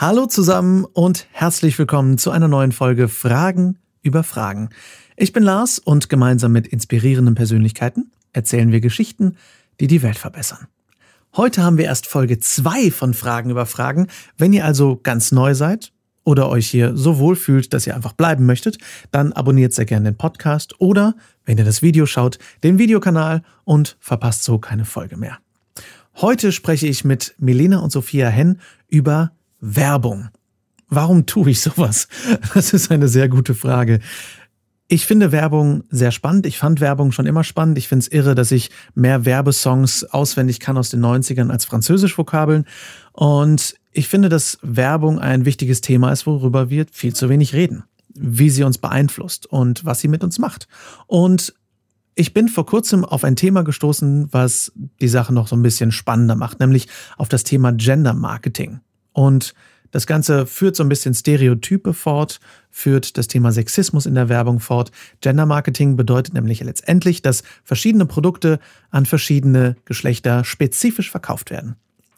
Hallo zusammen und herzlich willkommen zu einer neuen Folge Fragen über Fragen. Ich bin Lars und gemeinsam mit inspirierenden Persönlichkeiten erzählen wir Geschichten, die die Welt verbessern. Heute haben wir erst Folge 2 von Fragen über Fragen. Wenn ihr also ganz neu seid oder euch hier so wohl fühlt, dass ihr einfach bleiben möchtet, dann abonniert sehr gerne den Podcast oder, wenn ihr das Video schaut, den Videokanal und verpasst so keine Folge mehr. Heute spreche ich mit Milena und Sophia Henn über Werbung. Warum tue ich sowas? Das ist eine sehr gute Frage. Ich finde Werbung sehr spannend. Ich fand Werbung schon immer spannend. Ich finde es irre, dass ich mehr Werbesongs auswendig kann aus den 90ern als Französisch-Vokabeln. Und ich finde, dass Werbung ein wichtiges Thema ist, worüber wir viel zu wenig reden. Wie sie uns beeinflusst und was sie mit uns macht. Und ich bin vor kurzem auf ein Thema gestoßen, was die Sache noch so ein bisschen spannender macht, nämlich auf das Thema Gender Marketing. Und das Ganze führt so ein bisschen Stereotype fort, führt das Thema Sexismus in der Werbung fort. Gender Marketing bedeutet nämlich letztendlich, dass verschiedene Produkte an verschiedene Geschlechter spezifisch verkauft werden.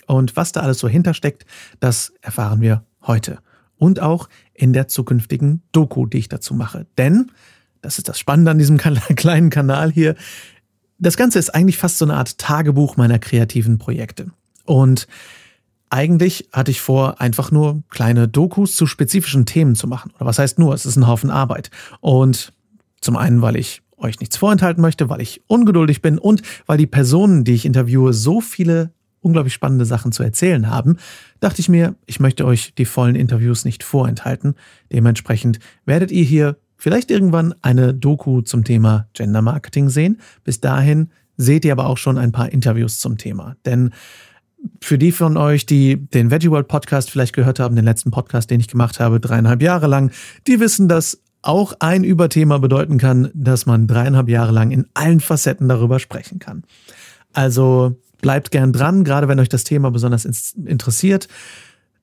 Und was da alles so hintersteckt, das erfahren wir heute. Und auch in der zukünftigen Doku, die ich dazu mache. Denn, das ist das Spannende an diesem kleinen Kanal hier, das Ganze ist eigentlich fast so eine Art Tagebuch meiner kreativen Projekte. Und eigentlich hatte ich vor, einfach nur kleine Dokus zu spezifischen Themen zu machen. Oder was heißt nur? Es ist ein Haufen Arbeit. Und zum einen, weil ich euch nichts vorenthalten möchte, weil ich ungeduldig bin und weil die Personen, die ich interviewe, so viele unglaublich spannende Sachen zu erzählen haben, dachte ich mir, ich möchte euch die vollen Interviews nicht vorenthalten. Dementsprechend werdet ihr hier vielleicht irgendwann eine Doku zum Thema Gender Marketing sehen. Bis dahin seht ihr aber auch schon ein paar Interviews zum Thema. Denn für die von euch, die den Veggie World Podcast vielleicht gehört haben, den letzten Podcast, den ich gemacht habe, dreieinhalb Jahre lang, die wissen, dass auch ein Überthema bedeuten kann, dass man dreieinhalb Jahre lang in allen Facetten darüber sprechen kann. Also bleibt gern dran, gerade wenn euch das Thema besonders interessiert.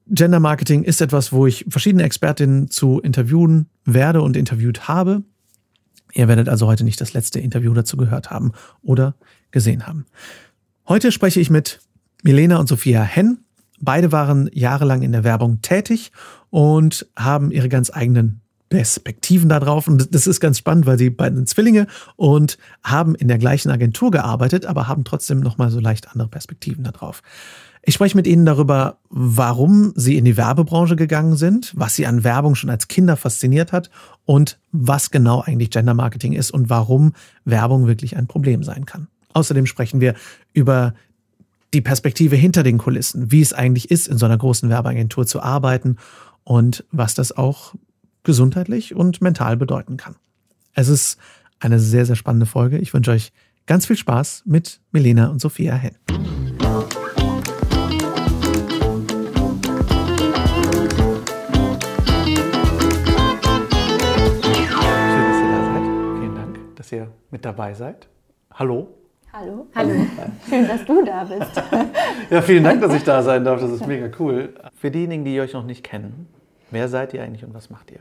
Gender Marketing ist etwas, wo ich verschiedene Expertinnen zu interviewen werde und interviewt habe. Ihr werdet also heute nicht das letzte Interview dazu gehört haben oder gesehen haben. Heute spreche ich mit Milena und Sophia Henn. Beide waren jahrelang in der Werbung tätig und haben ihre ganz eigenen Perspektiven darauf. Und das ist ganz spannend, weil sie beiden sind Zwillinge und haben in der gleichen Agentur gearbeitet, aber haben trotzdem nochmal so leicht andere Perspektiven darauf. Ich spreche mit Ihnen darüber, warum Sie in die Werbebranche gegangen sind, was Sie an Werbung schon als Kinder fasziniert hat und was genau eigentlich Gender Marketing ist und warum Werbung wirklich ein Problem sein kann. Außerdem sprechen wir über die Perspektive hinter den Kulissen, wie es eigentlich ist, in so einer großen Werbeagentur zu arbeiten und was das auch gesundheitlich und mental bedeuten kann. Es ist eine sehr, sehr spannende Folge. Ich wünsche euch ganz viel Spaß mit Melena und Sophia Henn. dass ihr mit dabei seid. Hallo. Hallo. Hallo. Schön, dass du da bist. ja, vielen Dank, dass ich da sein darf. Das ist mega cool. Für diejenigen, die euch noch nicht kennen, wer seid ihr eigentlich und was macht ihr?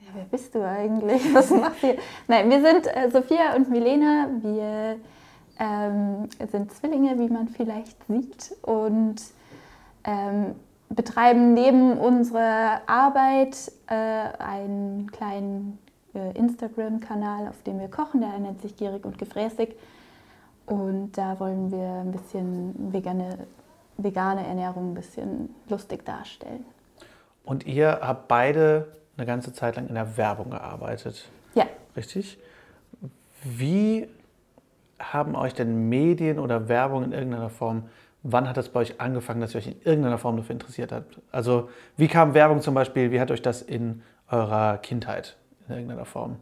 Ja, wer bist du eigentlich? Was macht ihr? Nein, wir sind äh, Sophia und Milena. Wir ähm, sind Zwillinge, wie man vielleicht sieht, und ähm, betreiben neben unserer Arbeit äh, einen kleinen äh, Instagram-Kanal, auf dem wir kochen. Der nennt sich Gierig und Gefräßig. Und da wollen wir ein bisschen vegane, vegane Ernährung ein bisschen lustig darstellen. Und ihr habt beide eine ganze Zeit lang in der Werbung gearbeitet. Ja. Richtig? Wie haben euch denn Medien oder Werbung in irgendeiner Form, wann hat das bei euch angefangen, dass ihr euch in irgendeiner Form dafür interessiert habt? Also wie kam Werbung zum Beispiel, wie hat euch das in eurer Kindheit in irgendeiner Form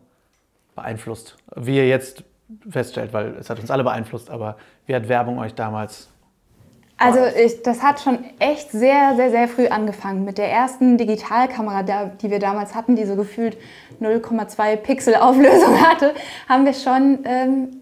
beeinflusst? Wie ihr jetzt feststellt, weil es hat uns alle beeinflusst, aber wie hat Werbung euch damals also ich, das hat schon echt sehr, sehr, sehr früh angefangen. Mit der ersten Digitalkamera, die wir damals hatten, die so gefühlt 0,2 Pixel Auflösung hatte, haben wir schon ähm,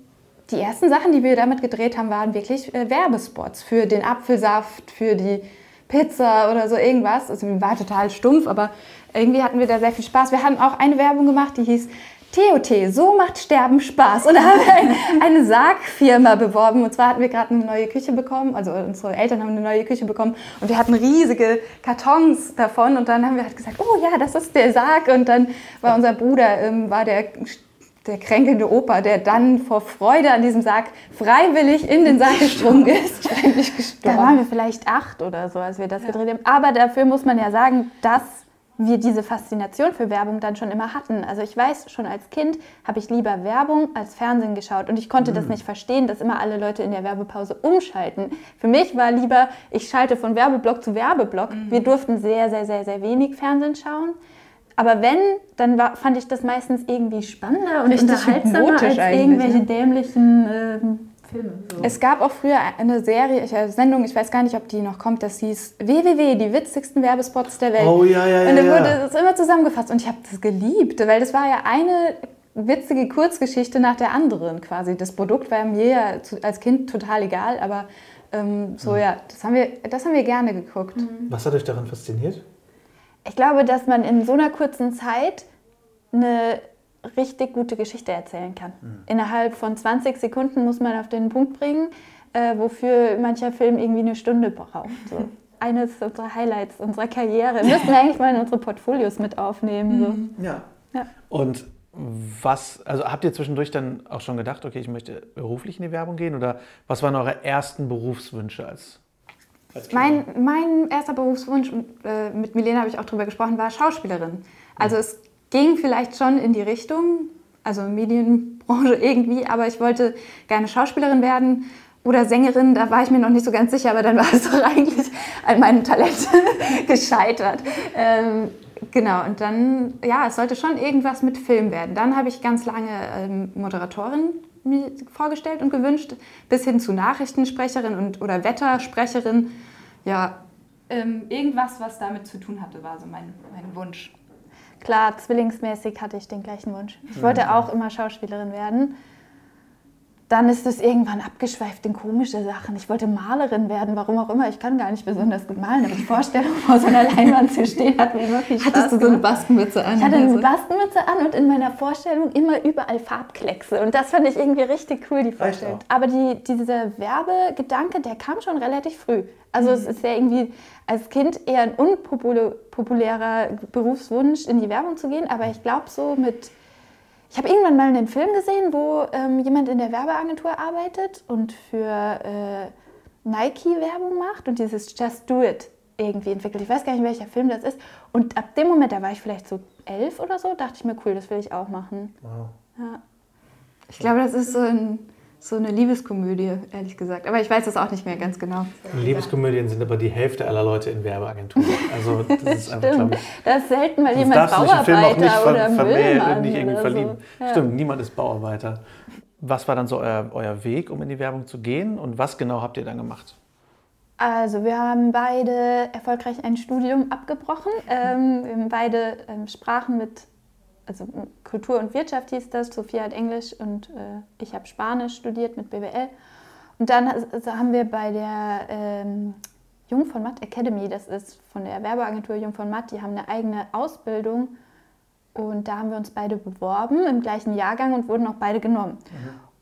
die ersten Sachen, die wir damit gedreht haben, waren wirklich äh, Werbespots für den Apfelsaft, für die Pizza oder so irgendwas. Also war total stumpf, aber irgendwie hatten wir da sehr viel Spaß. Wir haben auch eine Werbung gemacht, die hieß TOT, so macht Sterben Spaß. Und da haben wir eine, eine Sargfirma beworben. Und zwar hatten wir gerade eine neue Küche bekommen, also unsere Eltern haben eine neue Küche bekommen und wir hatten riesige Kartons davon. Und dann haben wir halt gesagt, oh ja, das ist der Sarg. Und dann war unser Bruder, ähm, war der der kränkelnde Opa, der dann vor Freude an diesem Sarg freiwillig in den Sarg gesprungen ist. da waren wir vielleicht acht oder so, als wir das ja. gedreht haben. Aber dafür muss man ja sagen, dass wir diese Faszination für Werbung dann schon immer hatten. Also ich weiß, schon als Kind habe ich lieber Werbung als Fernsehen geschaut und ich konnte mhm. das nicht verstehen, dass immer alle Leute in der Werbepause umschalten. Für mich war lieber, ich schalte von Werbeblock zu Werbeblock. Mhm. Wir durften sehr, sehr, sehr, sehr wenig Fernsehen schauen. Aber wenn, dann war, fand ich das meistens irgendwie spannender und unterhaltsamer als irgendwelche ne? dämlichen ähm, Filme. So. Es gab auch früher eine Serie, eine Sendung, ich weiß gar nicht, ob die noch kommt, das hieß WWW, die witzigsten Werbespots der Welt. Oh ja, ja, ja. Und da wurde das immer zusammengefasst und ich habe das geliebt, weil das war ja eine witzige Kurzgeschichte nach der anderen quasi. Das Produkt war mir ja als Kind total egal, aber ähm, so mhm. ja, das haben, wir, das haben wir gerne geguckt. Mhm. Was hat euch daran fasziniert? Ich glaube, dass man in so einer kurzen Zeit eine richtig gute Geschichte erzählen kann. Mhm. Innerhalb von 20 Sekunden muss man auf den Punkt bringen, äh, wofür mancher Film irgendwie eine Stunde braucht. So. Eines unserer Highlights unserer Karriere. Müssten wir eigentlich mal in unsere Portfolios mit aufnehmen. So. Mhm. Ja. ja. Und was, also habt ihr zwischendurch dann auch schon gedacht, okay, ich möchte beruflich in die Werbung gehen oder was waren eure ersten Berufswünsche als, mein, mein erster Berufswunsch, äh, mit Milena habe ich auch drüber gesprochen, war Schauspielerin. Also es ging vielleicht schon in die Richtung, also Medienbranche irgendwie, aber ich wollte gerne Schauspielerin werden oder Sängerin, da war ich mir noch nicht so ganz sicher, aber dann war es doch eigentlich an meinem Talent gescheitert. Ähm, genau, und dann, ja, es sollte schon irgendwas mit Film werden. Dann habe ich ganz lange ähm, Moderatorin mir vorgestellt und gewünscht, bis hin zu Nachrichtensprecherin und, oder Wettersprecherin. Ja, ähm, irgendwas, was damit zu tun hatte, war so mein, mein Wunsch. Klar, zwillingsmäßig hatte ich den gleichen Wunsch. Ich wollte auch immer Schauspielerin werden dann ist es irgendwann abgeschweift in komische Sachen. Ich wollte Malerin werden, warum auch immer. Ich kann gar nicht besonders gut malen, aber die Vorstellung, vor so einer Leinwand zu stehen, hat mir immer viel Spaß Hattest du so eine Bastenmütze an? Ich hatte eine Bastenmütze an und in meiner Vorstellung immer überall Farbkleckse. Und das fand ich irgendwie richtig cool, die Vorstellung. Aber die, dieser Werbegedanke, der kam schon relativ früh. Also mhm. es ist ja irgendwie als Kind eher ein unpopulärer Berufswunsch, in die Werbung zu gehen. Aber ich glaube so mit ich habe irgendwann mal einen Film gesehen, wo ähm, jemand in der Werbeagentur arbeitet und für äh, Nike Werbung macht und dieses Just Do It irgendwie entwickelt. Ich weiß gar nicht, welcher Film das ist. Und ab dem Moment, da war ich vielleicht so elf oder so, dachte ich mir, cool, das will ich auch machen. Wow. Ja. Ich glaube, das ist so ein so eine Liebeskomödie, ehrlich gesagt. Aber ich weiß das auch nicht mehr ganz genau. Liebeskomödien sind aber die Hälfte aller Leute in Werbeagenturen. Also das ist einfach, glaube ich. Da ist selten mal jemand Bauarbeiter nicht oder Müllmann nicht irgendwie verlieben. So. Ja. Stimmt, niemand ist Bauarbeiter. Was war dann so euer, euer Weg, um in die Werbung zu gehen und was genau habt ihr dann gemacht? Also wir haben beide erfolgreich ein Studium abgebrochen. Ähm, wir haben beide ähm, Sprachen mit also Kultur und Wirtschaft hieß das, Sophia hat Englisch und äh, ich habe Spanisch studiert mit BWL. Und dann also haben wir bei der ähm, Jung von Matt Academy, das ist von der Werbeagentur Jung von Matt, die haben eine eigene Ausbildung und da haben wir uns beide beworben im gleichen Jahrgang und wurden auch beide genommen.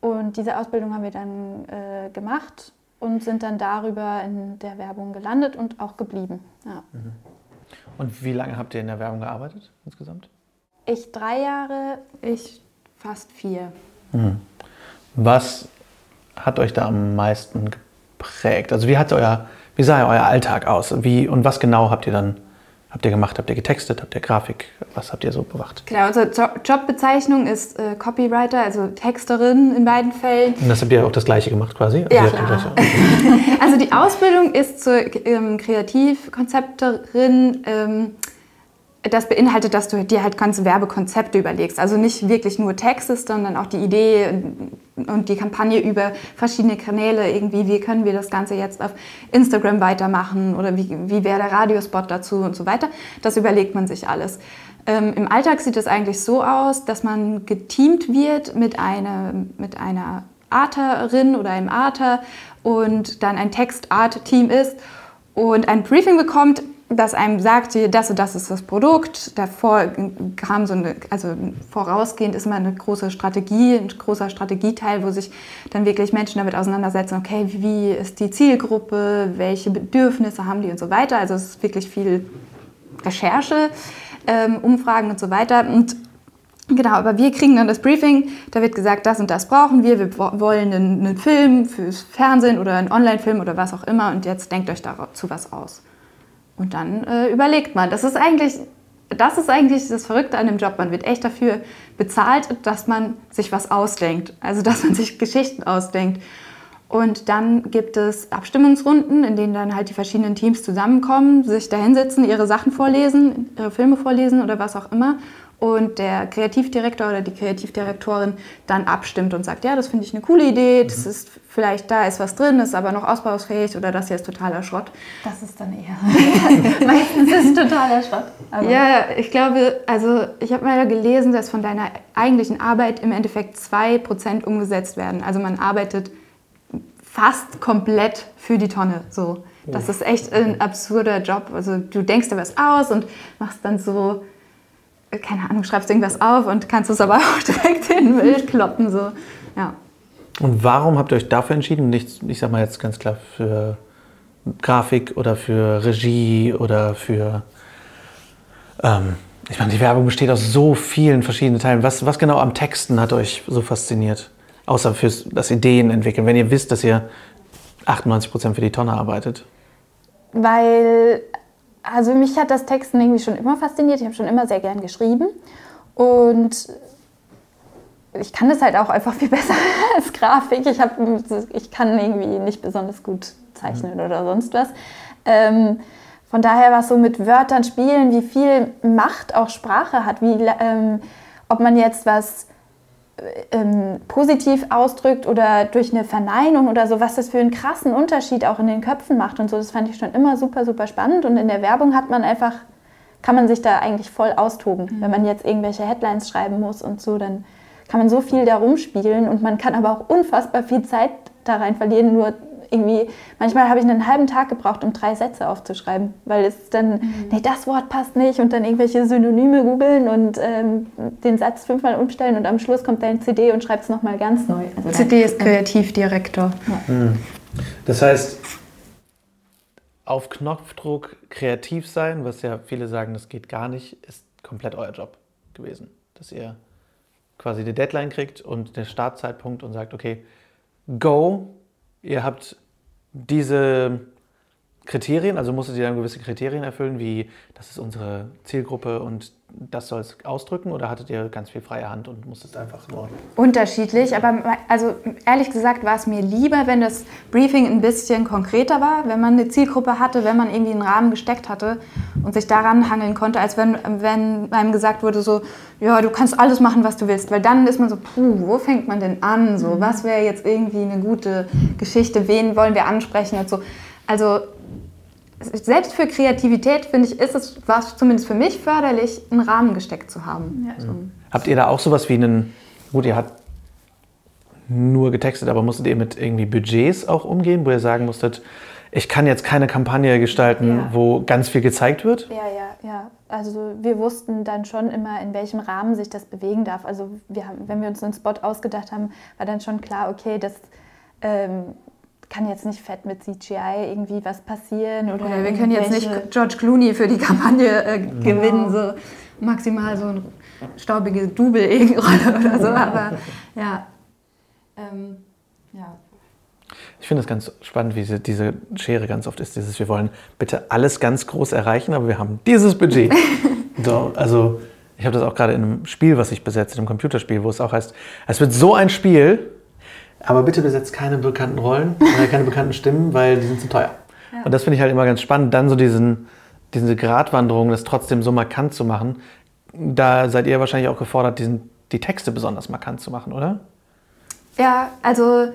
Mhm. Und diese Ausbildung haben wir dann äh, gemacht und sind dann darüber in der Werbung gelandet und auch geblieben. Ja. Mhm. Und wie lange habt ihr in der Werbung gearbeitet insgesamt? Ich drei Jahre, ich fast vier. Hm. Was hat euch da am meisten geprägt? Also wie hat euer, wie sah euer Alltag aus? Wie, und was genau habt ihr dann habt ihr gemacht? Habt ihr getextet? Habt ihr Grafik? Was habt ihr so bewacht? Genau, unsere Jobbezeichnung ist äh, Copywriter, also Texterin in beiden Fällen. Und das habt ihr auch das Gleiche gemacht quasi? Ja, also, klar. also die Ausbildung ist zur ähm, Kreativkonzepterin. Ähm, das beinhaltet, dass du dir halt ganze Werbekonzepte überlegst. Also nicht wirklich nur Texte, sondern auch die Idee und die Kampagne über verschiedene Kanäle. Irgendwie, wie können wir das Ganze jetzt auf Instagram weitermachen oder wie, wie wäre der Radiospot dazu und so weiter. Das überlegt man sich alles. Ähm, Im Alltag sieht es eigentlich so aus, dass man geteamt wird mit, eine, mit einer Arterin oder einem Arter und dann ein Text-Art-Team ist und ein Briefing bekommt, dass einem sagt, das und das ist das Produkt. Davor kam so eine, also vorausgehend ist immer eine große Strategie, ein großer Strategieteil, wo sich dann wirklich Menschen damit auseinandersetzen, okay, wie ist die Zielgruppe, welche Bedürfnisse haben die und so weiter. Also es ist wirklich viel Recherche, ähm, Umfragen und so weiter. Und Genau, aber wir kriegen dann das Briefing, da wird gesagt, das und das brauchen wir, wir wollen einen, einen Film fürs Fernsehen oder einen Online-Film oder was auch immer und jetzt denkt euch dazu was aus. Und dann äh, überlegt man. Das ist eigentlich das ist eigentlich das Verrückte an dem Job. Man wird echt dafür bezahlt, dass man sich was ausdenkt. Also, dass man sich Geschichten ausdenkt. Und dann gibt es Abstimmungsrunden, in denen dann halt die verschiedenen Teams zusammenkommen, sich da hinsetzen, ihre Sachen vorlesen, ihre Filme vorlesen oder was auch immer und der Kreativdirektor oder die Kreativdirektorin dann abstimmt und sagt, ja, das finde ich eine coole Idee, das mhm. ist vielleicht, da ist was drin, ist aber noch ausbausfähig oder das hier ist totaler Schrott. Das ist dann eher, meistens ist es totaler Schrott. Ja, ich glaube, also ich habe mal gelesen, dass von deiner eigentlichen Arbeit im Endeffekt 2% umgesetzt werden. Also man arbeitet fast komplett für die Tonne, so. Das ist echt ein absurder Job. Also du denkst dir was aus und machst dann so keine Ahnung, schreibst irgendwas auf und kannst es aber auch direkt in den Müll kloppen. So. Ja. Und warum habt ihr euch dafür entschieden? Nicht, ich sag mal jetzt ganz klar für Grafik oder für Regie oder für. Ähm, ich meine, die Werbung besteht aus so vielen verschiedenen Teilen. Was, was genau am Texten hat euch so fasziniert? Außer fürs das Ideen entwickeln, wenn ihr wisst, dass ihr 98% für die Tonne arbeitet. Weil also mich hat das Texten irgendwie schon immer fasziniert. Ich habe schon immer sehr gern geschrieben. Und ich kann das halt auch einfach viel besser als Grafik. Ich, hab, ich kann irgendwie nicht besonders gut zeichnen mhm. oder sonst was. Ähm, von daher war es so mit Wörtern spielen, wie viel Macht auch Sprache hat, wie, ähm, ob man jetzt was ähm, positiv ausdrückt oder durch eine Verneinung oder so, was das für einen krassen Unterschied auch in den Köpfen macht und so, das fand ich schon immer super, super spannend. Und in der Werbung hat man einfach, kann man sich da eigentlich voll austoben. Mhm. Wenn man jetzt irgendwelche Headlines schreiben muss und so, dann kann man so viel da rumspielen und man kann aber auch unfassbar viel Zeit da rein verlieren, nur irgendwie, manchmal habe ich einen halben Tag gebraucht, um drei Sätze aufzuschreiben, weil es dann, mhm. nee, das Wort passt nicht und dann irgendwelche Synonyme googeln und ähm, den Satz fünfmal umstellen und am Schluss kommt dein CD und schreibt es nochmal ganz neu. Also CD ist Kreativdirektor. Ja. Mhm. Das heißt, auf Knopfdruck kreativ sein, was ja viele sagen, das geht gar nicht, ist komplett euer Job gewesen. Dass ihr quasi die Deadline kriegt und den Startzeitpunkt und sagt, okay, go, ihr habt diese Kriterien, also musstet ihr dann gewisse Kriterien erfüllen, wie das ist unsere Zielgruppe und das soll es ausdrücken oder hattet ihr ganz viel freie Hand und musstet einfach nur? Unterschiedlich, aber also ehrlich gesagt war es mir lieber, wenn das Briefing ein bisschen konkreter war, wenn man eine Zielgruppe hatte, wenn man irgendwie einen Rahmen gesteckt hatte und sich daran hangeln konnte, als wenn, wenn einem gesagt wurde so, ja, du kannst alles machen, was du willst, weil dann ist man so, puh, wo fängt man denn an? So, was wäre jetzt irgendwie eine gute Geschichte? Wen wollen wir ansprechen und so? Also selbst für Kreativität, finde ich, ist es, war es zumindest für mich förderlich, einen Rahmen gesteckt zu haben. Ja. So. Habt ihr da auch sowas wie einen, gut, ihr habt nur getextet, aber musstet ihr mit irgendwie Budgets auch umgehen, wo ihr sagen musstet, ich kann jetzt keine Kampagne gestalten, ja. wo ganz viel gezeigt wird? Ja, ja, ja. Also wir wussten dann schon immer, in welchem Rahmen sich das bewegen darf. Also wir haben, wenn wir uns einen Spot ausgedacht haben, war dann schon klar, okay, das ähm, kann jetzt nicht fett mit CGI irgendwie was passieren. Oder, oder wir können jetzt nicht George Clooney für die Kampagne äh, genau. gewinnen, so maximal so ein staubige Double-Rolle oder so. Aber ja. Ähm, ja. Ich finde es ganz spannend, wie diese Schere ganz oft ist. Dieses, wir wollen bitte alles ganz groß erreichen, aber wir haben dieses Budget. so, also ich habe das auch gerade in einem Spiel, was ich besetze, in einem Computerspiel, wo es auch heißt, es wird so ein Spiel, aber bitte besetzt keine bekannten Rollen, äh, keine bekannten Stimmen, weil die sind zu teuer. Ja. Und das finde ich halt immer ganz spannend, dann so diesen, diese Gratwanderung, das trotzdem so markant zu machen. Da seid ihr wahrscheinlich auch gefordert, diesen, die Texte besonders markant zu machen, oder? Ja, also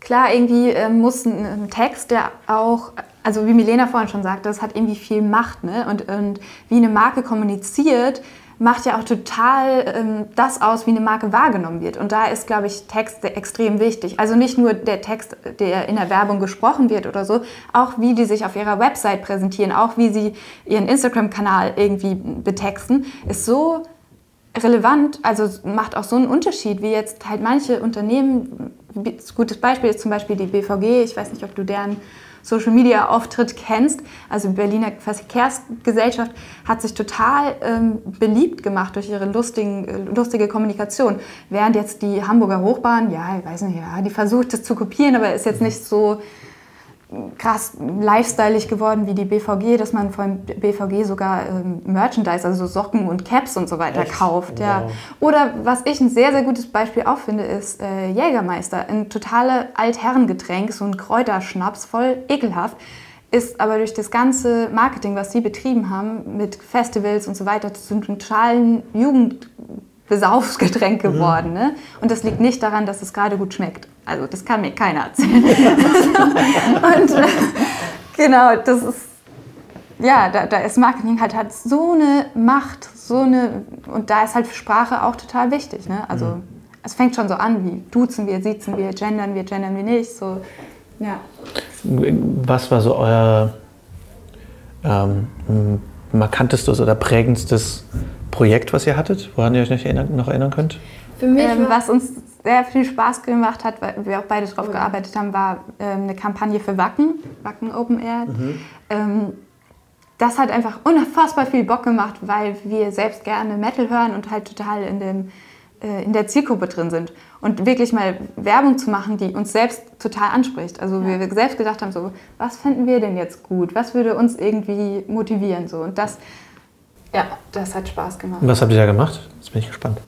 klar, irgendwie äh, muss ein, ein, Text, der auch, also wie Milena vorhin schon sagte, das hat irgendwie viel Macht. Ne? Und, und wie eine Marke kommuniziert, macht ja auch total ähm, das aus, wie eine Marke wahrgenommen wird. Und da ist, glaube ich, Text extrem wichtig. Also nicht nur der Text, der in der Werbung gesprochen wird oder so, auch wie die sich auf ihrer Website präsentieren, auch wie sie ihren Instagram-Kanal irgendwie betexten, ist so relevant, also macht auch so einen Unterschied, wie jetzt halt manche Unternehmen, gutes Beispiel ist zum Beispiel die BVG, ich weiß nicht, ob du deren Social Media Auftritt kennst, also Berliner Verkehrsgesellschaft, hat sich total ähm, beliebt gemacht durch ihre lustigen, äh, lustige Kommunikation. Während jetzt die Hamburger Hochbahn, ja, ich weiß nicht, ja, die versucht es zu kopieren, aber ist jetzt nicht so krass lifestyleig geworden wie die BVG, dass man von BVG sogar ähm, Merchandise, also Socken und Caps und so weiter Echt? kauft. Ja. Wow. Oder was ich ein sehr, sehr gutes Beispiel auch finde, ist äh, Jägermeister. Ein totale Altherrengetränk, so ein Kräuterschnaps, voll ekelhaft. Ist aber durch das ganze Marketing, was sie betrieben haben, mit Festivals und so weiter, zu einem totalen Jugend Besaufsgetränk mhm. geworden. Ne? Und das liegt nicht daran, dass es gerade gut schmeckt. Also das kann mir keiner erzählen. und äh, genau, das ist, ja, da, da ist Marketing halt hat so eine Macht, so eine, und da ist halt Sprache auch total wichtig. Ne? Also mhm. es fängt schon so an, wie duzen wir, siezen wir, gendern wir, gendern wir nicht. So, ja. Was war so euer ähm, markantestes oder prägendstes Projekt, was ihr hattet, woran ihr euch noch erinnern, noch erinnern könnt? Für mich, ähm, was uns sehr viel Spaß gemacht hat, weil wir auch beide drauf gearbeitet haben, war ähm, eine Kampagne für Wacken, Wacken Open Air. Mhm. Ähm, das hat einfach unfassbar viel Bock gemacht, weil wir selbst gerne Metal hören und halt total in, dem, äh, in der Zielgruppe drin sind. Und wirklich mal Werbung zu machen, die uns selbst total anspricht. Also ja. wir selbst gedacht haben, so, was fänden wir denn jetzt gut? Was würde uns irgendwie motivieren? So. Und das ja, das hat Spaß gemacht. Was habt ihr da gemacht? Jetzt bin ich gespannt.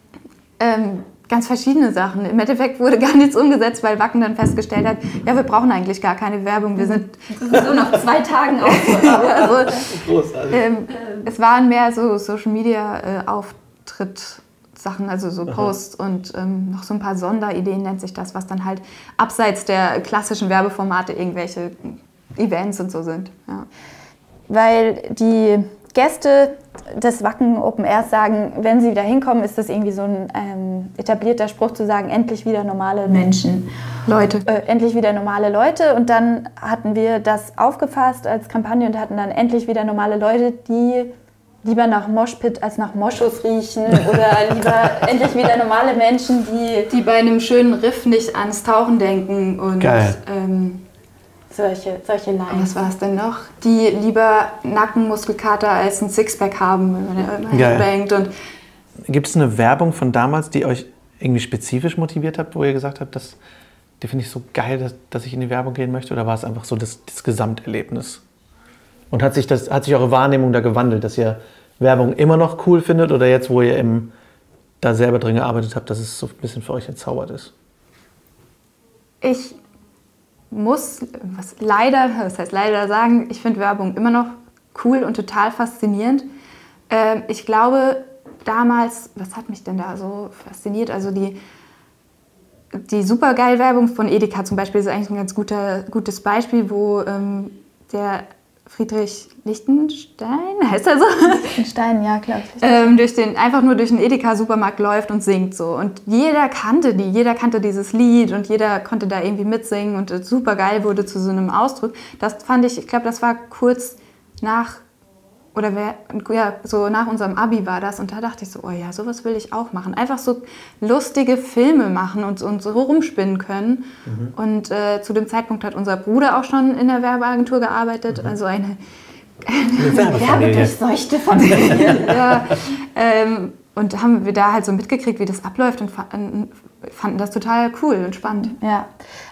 Ähm, ganz verschiedene Sachen. Im Endeffekt wurde gar nichts umgesetzt, weil Wacken dann festgestellt hat, ja, wir brauchen eigentlich gar keine Werbung. Wir sind so nach zwei Tagen auf. also, ähm, es waren mehr so Social Media äh, Auftritt. Sachen, also so Posts und ähm, noch so ein paar Sonderideen nennt sich das, was dann halt abseits der klassischen Werbeformate irgendwelche Events und so sind. Ja. Weil die Gäste des Wacken Open Airs sagen, wenn sie wieder hinkommen, ist das irgendwie so ein ähm, etablierter Spruch zu sagen, endlich wieder normale Menschen. Leute. Äh, endlich wieder normale Leute. Und dann hatten wir das aufgefasst als Kampagne und hatten dann endlich wieder normale Leute, die lieber nach Moshpit als nach Moschus riechen oder lieber endlich wieder normale Menschen, die, die bei einem schönen Riff nicht ans Tauchen denken und Geil. Ähm, solche, solche Lines. Was war es denn noch? Die lieber Nackenmuskelkater als ein Sixpack haben, wenn man immer bangt. Und Gibt es eine Werbung von damals, die euch irgendwie spezifisch motiviert hat, wo ihr gesagt habt, das, die finde ich so geil, dass, dass, ich in die Werbung gehen möchte? Oder war es einfach so das, das Gesamterlebnis? Und hat sich, das, hat sich eure Wahrnehmung da gewandelt, dass ihr Werbung immer noch cool findet oder jetzt, wo ihr im, da selber drin gearbeitet habt, dass es so ein bisschen für euch entzaubert ist? Ich muss, was leider, was heißt leider sagen, ich finde Werbung immer noch cool und total faszinierend. Ähm, ich glaube, damals, was hat mich denn da so fasziniert? Also die, die supergeil Werbung von Edeka zum Beispiel ist eigentlich ein ganz guter, gutes Beispiel, wo ähm, der Friedrich Lichtenstein, heißt er so? Lichtenstein, ja, klar. Ähm, durch den, einfach nur durch den Edeka-Supermarkt läuft und singt so. Und jeder kannte die, jeder kannte dieses Lied und jeder konnte da irgendwie mitsingen und super geil wurde zu so einem Ausdruck. Das fand ich, ich glaube, das war kurz nach oder wer, ja, so nach unserem Abi war das und da dachte ich so, oh ja, sowas will ich auch machen. Einfach so lustige Filme machen und, und so rumspinnen können. Mhm. Und äh, zu dem Zeitpunkt hat unser Bruder auch schon in der Werbeagentur gearbeitet, mhm. also eine, eine Werbedurchseuchte Familie. ja, ähm, und haben wir da halt so mitgekriegt, wie das abläuft und fanden das total cool und spannend. Ja,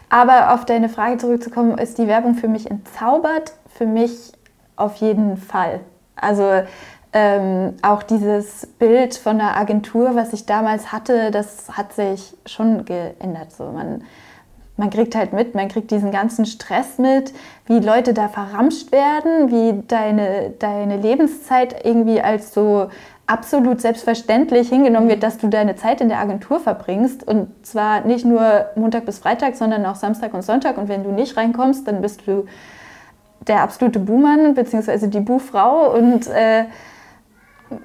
aber auf deine Frage zurückzukommen, ist die Werbung für mich entzaubert? Für mich auf jeden Fall. Also ähm, auch dieses Bild von der Agentur, was ich damals hatte, das hat sich schon geändert. So, man, man kriegt halt mit, man kriegt diesen ganzen Stress mit, wie Leute da verramscht werden, wie deine, deine Lebenszeit irgendwie als so absolut selbstverständlich hingenommen wird, dass du deine Zeit in der Agentur verbringst. Und zwar nicht nur Montag bis Freitag, sondern auch Samstag und Sonntag. Und wenn du nicht reinkommst, dann bist du der absolute Buhmann, beziehungsweise die Buhfrau. Und äh,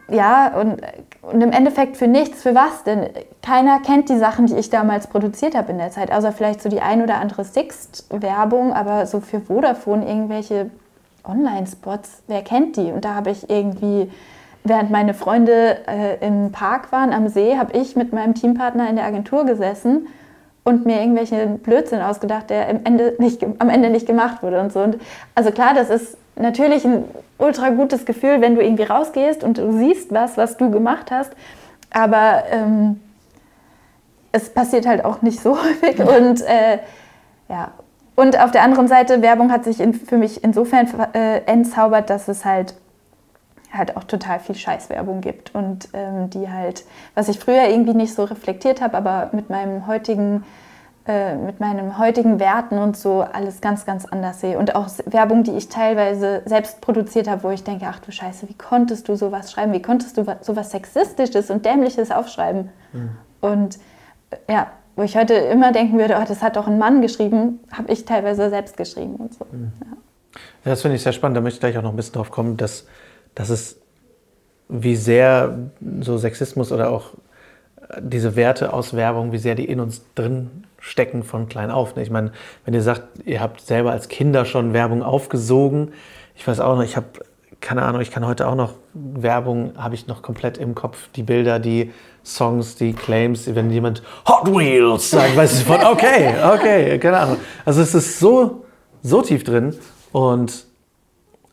ja, und, und im Endeffekt für nichts, für was denn? Keiner kennt die Sachen, die ich damals produziert habe in der Zeit, außer vielleicht so die ein oder andere Sixt-Werbung, aber so für Vodafone irgendwelche Online-Spots, wer kennt die? Und da habe ich irgendwie, während meine Freunde äh, im Park waren, am See, habe ich mit meinem Teampartner in der Agentur gesessen und mir irgendwelche Blödsinn ausgedacht, der am Ende nicht, am Ende nicht gemacht wurde und so. Und also klar, das ist natürlich ein ultra gutes Gefühl, wenn du irgendwie rausgehst und du siehst was, was du gemacht hast. Aber ähm, es passiert halt auch nicht so häufig. Und äh, ja. Und auf der anderen Seite, Werbung hat sich in, für mich insofern äh, entzaubert, dass es halt halt auch total viel Scheißwerbung gibt und ähm, die halt, was ich früher irgendwie nicht so reflektiert habe, aber mit meinem heutigen äh, mit meinen heutigen Werten und so alles ganz, ganz anders sehe. Und auch Werbung, die ich teilweise selbst produziert habe, wo ich denke, ach du Scheiße, wie konntest du sowas schreiben? Wie konntest du sowas Sexistisches und Dämliches aufschreiben? Mhm. Und äh, ja, wo ich heute immer denken würde, oh, das hat doch ein Mann geschrieben, habe ich teilweise selbst geschrieben und so. Mhm. Ja. das finde ich sehr spannend. Da möchte ich gleich auch noch ein bisschen drauf kommen, dass, dass es, wie sehr so Sexismus oder auch diese Werte aus Werbung, wie sehr die in uns drin stecken von klein auf. Ich meine, wenn ihr sagt, ihr habt selber als Kinder schon Werbung aufgesogen, ich weiß auch noch, ich habe, keine Ahnung, ich kann heute auch noch Werbung, habe ich noch komplett im Kopf, die Bilder, die Songs, die Claims, wenn jemand Hot Wheels sagt, weiß ich von, okay, okay, keine Ahnung. Also es ist so, so tief drin und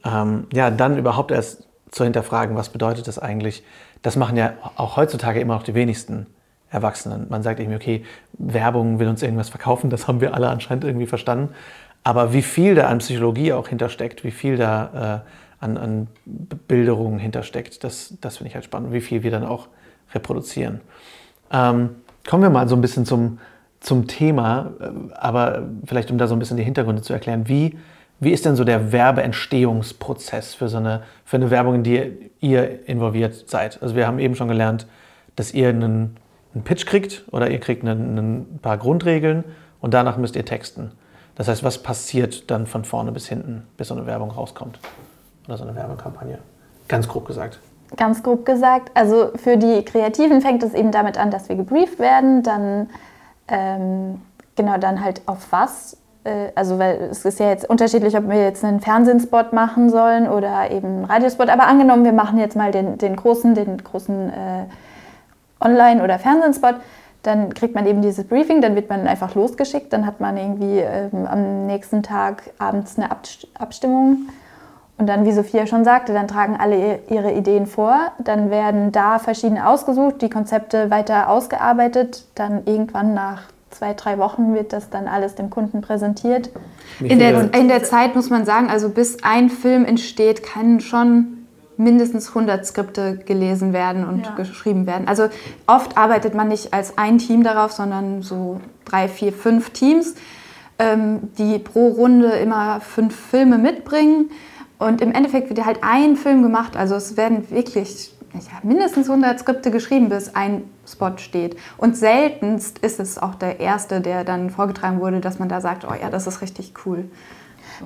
ähm, ja, dann überhaupt erst zu hinterfragen, was bedeutet das eigentlich, das machen ja auch heutzutage immer noch die wenigsten Erwachsenen. Man sagt irgendwie, okay, Werbung will uns irgendwas verkaufen, das haben wir alle anscheinend irgendwie verstanden. Aber wie viel da an Psychologie auch hintersteckt, wie viel da äh, an, an Bilderungen hintersteckt, das, das finde ich halt spannend. Wie viel wir dann auch reproduzieren. Ähm, kommen wir mal so ein bisschen zum, zum Thema, äh, aber vielleicht um da so ein bisschen die Hintergründe zu erklären. Wie, wie ist denn so der Werbeentstehungsprozess für so eine, für eine Werbung, in die ihr involviert seid? Also wir haben eben schon gelernt, dass ihr einen einen Pitch kriegt oder ihr kriegt ein paar Grundregeln und danach müsst ihr texten. Das heißt, was passiert dann von vorne bis hinten, bis so eine Werbung rauskommt oder so eine Werbekampagne? Ganz grob gesagt. Ganz grob gesagt. Also für die Kreativen fängt es eben damit an, dass wir gebrieft werden, dann ähm, genau dann halt auf was. Äh, also weil es ist ja jetzt unterschiedlich, ob wir jetzt einen Fernsehspot machen sollen oder eben einen Radiospot. Aber angenommen, wir machen jetzt mal den, den großen, den großen äh, Online- oder Fernsehspot, dann kriegt man eben dieses Briefing, dann wird man einfach losgeschickt, dann hat man irgendwie ähm, am nächsten Tag abends eine Abstimmung. Und dann, wie Sophia schon sagte, dann tragen alle ihre Ideen vor, dann werden da verschiedene ausgesucht, die Konzepte weiter ausgearbeitet, dann irgendwann nach zwei, drei Wochen wird das dann alles dem Kunden präsentiert. In der, in der Zeit muss man sagen, also bis ein Film entsteht, kann schon mindestens 100 Skripte gelesen werden und ja. geschrieben werden. Also oft arbeitet man nicht als ein Team darauf, sondern so drei, vier, fünf Teams, ähm, die pro Runde immer fünf Filme mitbringen. Und im Endeffekt wird halt ein Film gemacht. Also es werden wirklich ja, mindestens 100 Skripte geschrieben, bis ein Spot steht. Und seltenst ist es auch der erste, der dann vorgetragen wurde, dass man da sagt, oh ja, das ist richtig cool.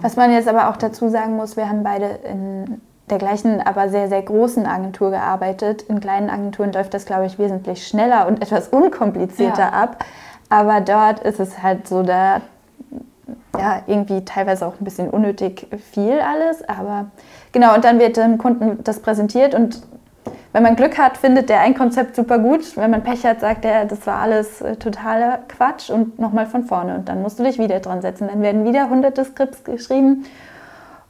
Was man jetzt aber auch dazu sagen muss, wir haben beide in der gleichen, aber sehr, sehr großen Agentur gearbeitet. In kleinen Agenturen läuft das, glaube ich, wesentlich schneller und etwas unkomplizierter ja. ab. Aber dort ist es halt so, da ja, irgendwie teilweise auch ein bisschen unnötig viel alles. Aber genau, und dann wird dem Kunden das präsentiert und wenn man Glück hat, findet der ein Konzept super gut. Wenn man Pech hat, sagt er, das war alles äh, totaler Quatsch und nochmal von vorne. Und dann musst du dich wieder dran setzen. Dann werden wieder hunderte Skripts geschrieben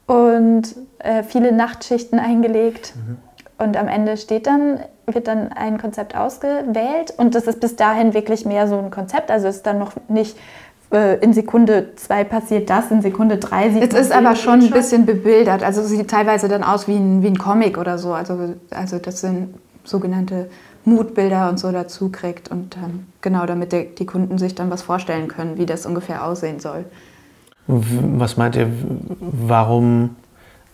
und äh, viele Nachtschichten eingelegt. Mhm. Und am Ende steht dann, wird dann ein Konzept ausgewählt und das ist bis dahin wirklich mehr so ein Konzept. Also ist dann noch nicht äh, in Sekunde zwei passiert das, in Sekunde drei sieht Es ist aber schon ein bisschen bebildert. Also es sieht teilweise dann aus wie ein, wie ein Comic oder so. Also, also das sind sogenannte Mutbilder und so dazu kriegt. Und ähm, genau, damit der, die Kunden sich dann was vorstellen können, wie das ungefähr aussehen soll. Was meint ihr, warum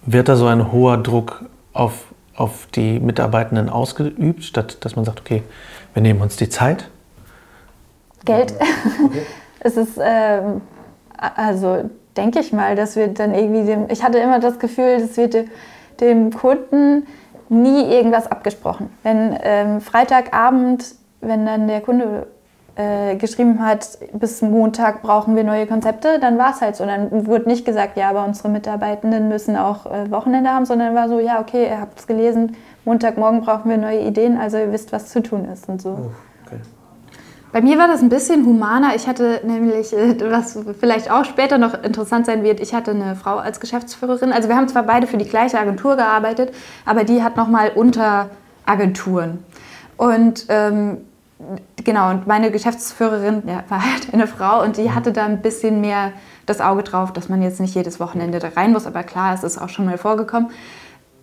wird da so ein hoher Druck auf, auf die Mitarbeitenden ausgeübt, statt dass man sagt, okay, wir nehmen uns die Zeit? Geld. Okay. Es ist, ähm, also denke ich mal, dass wir dann irgendwie dem, ich hatte immer das Gefühl, dass wir dem Kunden nie irgendwas abgesprochen. Wenn ähm, Freitagabend, wenn dann der Kunde äh, geschrieben hat, bis Montag brauchen wir neue Konzepte, dann war es halt so. Dann wurde nicht gesagt, ja, aber unsere Mitarbeitenden müssen auch äh, Wochenende haben, sondern war so, ja, okay, ihr habt es gelesen, Montagmorgen brauchen wir neue Ideen, also ihr wisst, was zu tun ist und so. Oh. Bei mir war das ein bisschen humaner. Ich hatte nämlich, äh, was vielleicht auch später noch interessant sein wird, ich hatte eine Frau als Geschäftsführerin. Also wir haben zwar beide für die gleiche Agentur gearbeitet, aber die hat nochmal unter Agenturen. Und ähm, genau, und meine Geschäftsführerin ja, war halt eine Frau und die hatte da ein bisschen mehr das Auge drauf, dass man jetzt nicht jedes Wochenende da rein muss. Aber klar, es ist auch schon mal vorgekommen.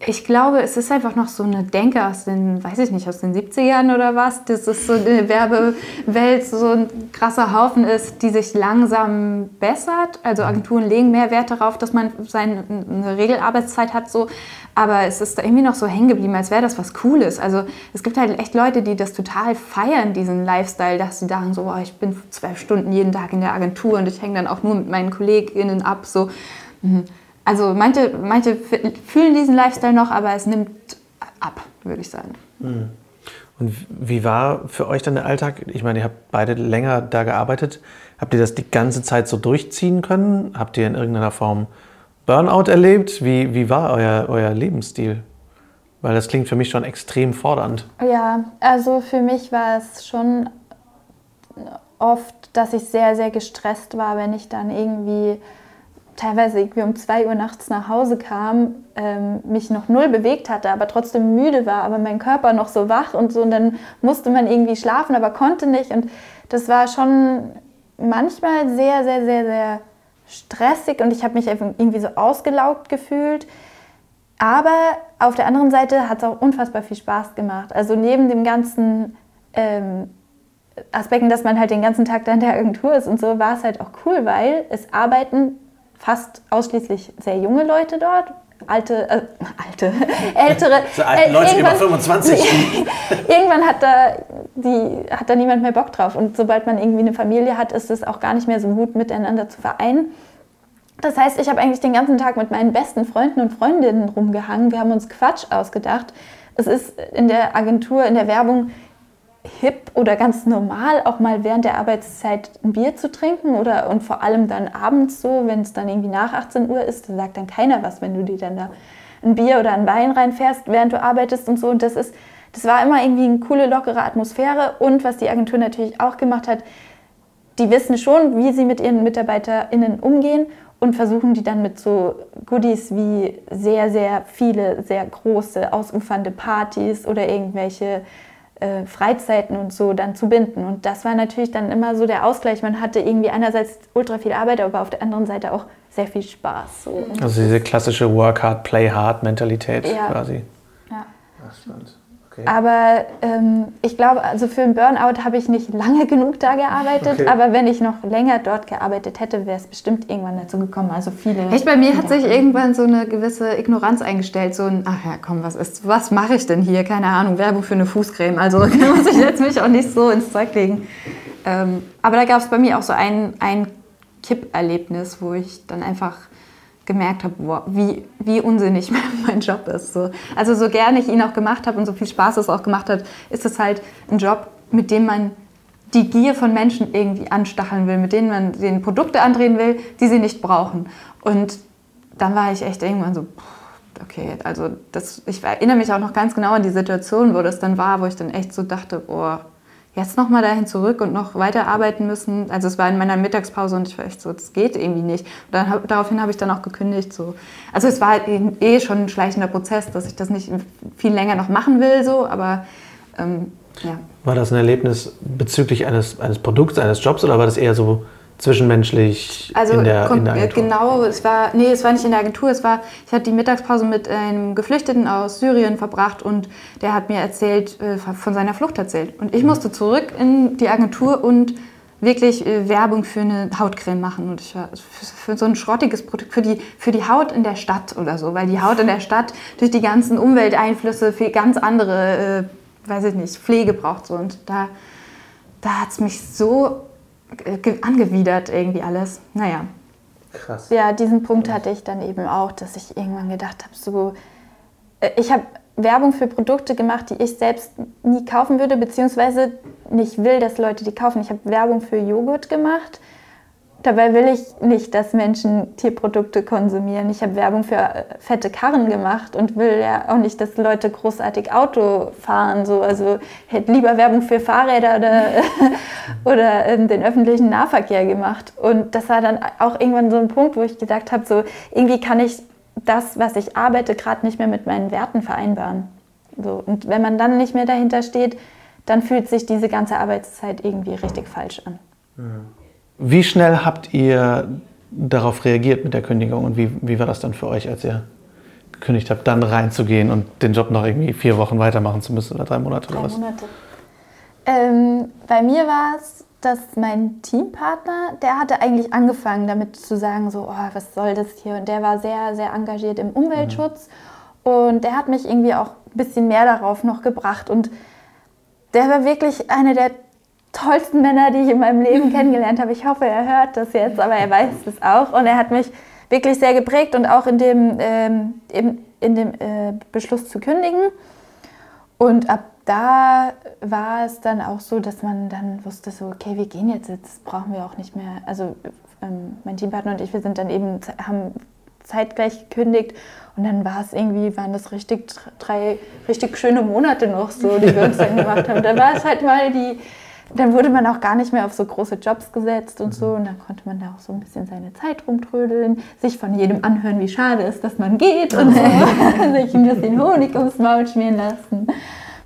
Ich glaube, es ist einfach noch so eine Denke aus den, weiß ich nicht, aus den 70ern oder was, dass es so eine Werbewelt so ein krasser Haufen ist, die sich langsam bessert. Also Agenturen legen mehr Wert darauf, dass man seine eine Regelarbeitszeit hat, so. Aber es ist irgendwie noch so hängen geblieben, als wäre das was Cooles. Also es gibt halt echt Leute, die das total feiern, diesen Lifestyle, dass sie sagen so, oh, ich bin zwölf Stunden jeden Tag in der Agentur und ich hänge dann auch nur mit meinen KollegInnen ab, so. Mhm. Also manche, manche fühlen diesen Lifestyle noch, aber es nimmt ab, würde ich sagen. Hm. Und wie war für euch dann der Alltag? Ich meine, ihr habt beide länger da gearbeitet. Habt ihr das die ganze Zeit so durchziehen können? Habt ihr in irgendeiner Form Burnout erlebt? Wie, wie war euer, euer Lebensstil? Weil das klingt für mich schon extrem fordernd. Ja, also für mich war es schon oft, dass ich sehr, sehr gestresst war, wenn ich dann irgendwie teilweise irgendwie um zwei Uhr nachts nach Hause kam, ähm, mich noch null bewegt hatte, aber trotzdem müde war, aber mein Körper noch so wach und so. Und dann musste man irgendwie schlafen, aber konnte nicht. Und das war schon manchmal sehr, sehr, sehr, sehr stressig und ich habe mich irgendwie so ausgelaugt gefühlt. Aber auf der anderen Seite hat es auch unfassbar viel Spaß gemacht. Also neben dem ganzen ähm, Aspekten, dass man halt den ganzen Tag da in der Agentur ist und so, war es halt auch cool, weil es arbeiten fast ausschließlich sehr junge Leute dort. Alte, äh, alte, ältere. So alte Leute über 25. irgendwann hat da, die, hat da niemand mehr Bock drauf. Und sobald man irgendwie eine Familie hat, ist es auch gar nicht mehr so gut miteinander zu vereinen. Das heißt, ich habe eigentlich den ganzen Tag mit meinen besten Freunden und Freundinnen rumgehangen. Wir haben uns Quatsch ausgedacht. Es ist in der Agentur, in der Werbung hip oder ganz normal, auch mal während der Arbeitszeit ein Bier zu trinken oder und vor allem dann abends so, wenn es dann irgendwie nach 18 Uhr ist, da sagt dann keiner was, wenn du dir dann da ein Bier oder ein Wein reinfährst, während du arbeitest und so. Und das ist, das war immer irgendwie eine coole, lockere Atmosphäre. Und was die Agentur natürlich auch gemacht hat, die wissen schon, wie sie mit ihren MitarbeiterInnen umgehen und versuchen die dann mit so Goodies wie sehr, sehr viele, sehr große, ausufernde Partys oder irgendwelche äh, Freizeiten und so dann zu binden. Und das war natürlich dann immer so der Ausgleich. Man hatte irgendwie einerseits ultra viel Arbeit, aber auf der anderen Seite auch sehr viel Spaß. So. Also diese klassische Work hard, play hard Mentalität ja. quasi. Ja. Das stimmt. Okay. Aber ähm, ich glaube, also für einen Burnout habe ich nicht lange genug da gearbeitet, okay. aber wenn ich noch länger dort gearbeitet hätte, wäre es bestimmt irgendwann dazu gekommen. Also viele. Echt, bei mir hat sich irgendwann so eine gewisse Ignoranz eingestellt. So ein, ach ja, komm, was ist, was mache ich denn hier? Keine Ahnung, Werbung für eine Fußcreme. Also muss ich jetzt mich auch nicht so ins Zeug legen. Ähm, aber da gab es bei mir auch so ein, ein Kipperlebnis, wo ich dann einfach gemerkt habe, wow, wie, wie unsinnig mein Job ist. So. Also so gerne ich ihn auch gemacht habe und so viel Spaß es auch gemacht hat, ist es halt ein Job, mit dem man die Gier von Menschen irgendwie anstacheln will, mit denen man den Produkte andrehen will, die sie nicht brauchen. Und dann war ich echt irgendwann so, okay, also das, ich erinnere mich auch noch ganz genau an die Situation, wo das dann war, wo ich dann echt so dachte, boah, jetzt nochmal dahin zurück und noch weiter arbeiten müssen. Also es war in meiner Mittagspause und ich war echt so, das geht irgendwie nicht. Und dann, daraufhin habe ich dann auch gekündigt. So. Also es war halt eh schon ein schleichender Prozess, dass ich das nicht viel länger noch machen will, so, aber ähm, ja. War das ein Erlebnis bezüglich eines, eines Produkts, eines Jobs oder war das eher so zwischenmenschlich also in der, in der Agentur? Genau, es war, nee, es war nicht in der Agentur, es war, ich hatte die Mittagspause mit einem Geflüchteten aus Syrien verbracht und der hat mir erzählt, äh, von seiner Flucht erzählt. Und ich mhm. musste zurück in die Agentur und wirklich äh, Werbung für eine Hautcreme machen. Und ich war für so ein schrottiges Produkt, für die, für die Haut in der Stadt oder so, weil die Haut in der Stadt durch die ganzen Umwelteinflüsse für ganz andere, äh, weiß ich nicht, Pflege braucht. So. Und da, da hat es mich so angewidert irgendwie alles. Naja. Krass. Ja, diesen Punkt hatte ich dann eben auch, dass ich irgendwann gedacht habe, so, äh, ich habe Werbung für Produkte gemacht, die ich selbst nie kaufen würde, beziehungsweise nicht will, dass Leute die kaufen. Ich habe Werbung für Joghurt gemacht. Dabei will ich nicht, dass Menschen Tierprodukte konsumieren. Ich habe Werbung für äh, fette Karren gemacht und will ja auch nicht, dass Leute großartig Auto fahren. So. Also hätte lieber Werbung für Fahrräder oder, oder ähm, den öffentlichen Nahverkehr gemacht. Und das war dann auch irgendwann so ein Punkt, wo ich gesagt habe, so irgendwie kann ich das, was ich arbeite, gerade nicht mehr mit meinen Werten vereinbaren. So, und wenn man dann nicht mehr dahinter steht, dann fühlt sich diese ganze Arbeitszeit irgendwie richtig falsch an. Wie schnell habt ihr darauf reagiert mit der Kündigung und wie, wie war das dann für euch, als ihr gekündigt habt, dann reinzugehen und den Job noch irgendwie vier Wochen weitermachen zu müssen oder drei Monate drei oder was? Monate. Ähm, bei mir war es dass mein Teampartner, der hatte eigentlich angefangen damit zu sagen, so, oh, was soll das hier? Und der war sehr, sehr engagiert im Umweltschutz. Mhm. Und der hat mich irgendwie auch ein bisschen mehr darauf noch gebracht. Und der war wirklich einer der tollsten Männer, die ich in meinem Leben kennengelernt habe. Ich hoffe, er hört das jetzt, aber er weiß es auch. Und er hat mich wirklich sehr geprägt und auch in dem, ähm, in, in dem äh, Beschluss zu kündigen. Und ab da war es dann auch so, dass man dann wusste, so, okay, wir gehen jetzt, jetzt brauchen wir auch nicht mehr. Also ähm, mein Teampartner und ich, wir sind dann eben, haben zeitgleich gekündigt und dann war es irgendwie, waren das richtig drei richtig schöne Monate noch so, die wir uns dann gemacht haben. Da war es halt mal die, dann wurde man auch gar nicht mehr auf so große Jobs gesetzt und so und dann konnte man da auch so ein bisschen seine Zeit rumtrödeln, sich von jedem anhören, wie schade es ist, dass man geht und sich ein bisschen Honig ums Maul schmieren lassen.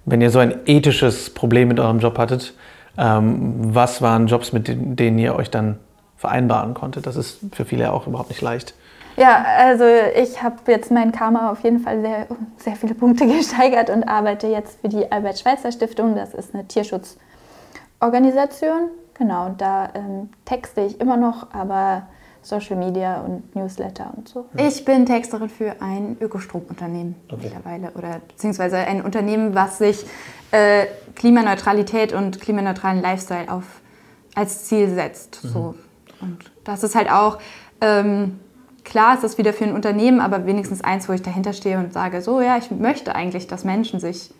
Wenn ihr so ein ethisches Problem mit eurem Job hattet, ähm, was waren Jobs, mit denen ihr euch dann vereinbaren konntet? Das ist für viele auch überhaupt nicht leicht. Ja, also ich habe jetzt mein Karma auf jeden Fall sehr, sehr viele Punkte gesteigert und arbeite jetzt für die Albert-Schweitzer-Stiftung. Das ist eine Tierschutzorganisation. Genau, da ähm, texte ich immer noch, aber Social Media und Newsletter und so. Ich bin Texterin für ein Ökostromunternehmen okay. mittlerweile oder beziehungsweise ein Unternehmen, was sich äh, Klimaneutralität und klimaneutralen Lifestyle auf, als Ziel setzt. Mhm. So. Und das ist halt auch, ähm, klar ist das wieder für ein Unternehmen, aber wenigstens eins, wo ich dahinter stehe und sage, so ja, ich möchte eigentlich, dass Menschen sich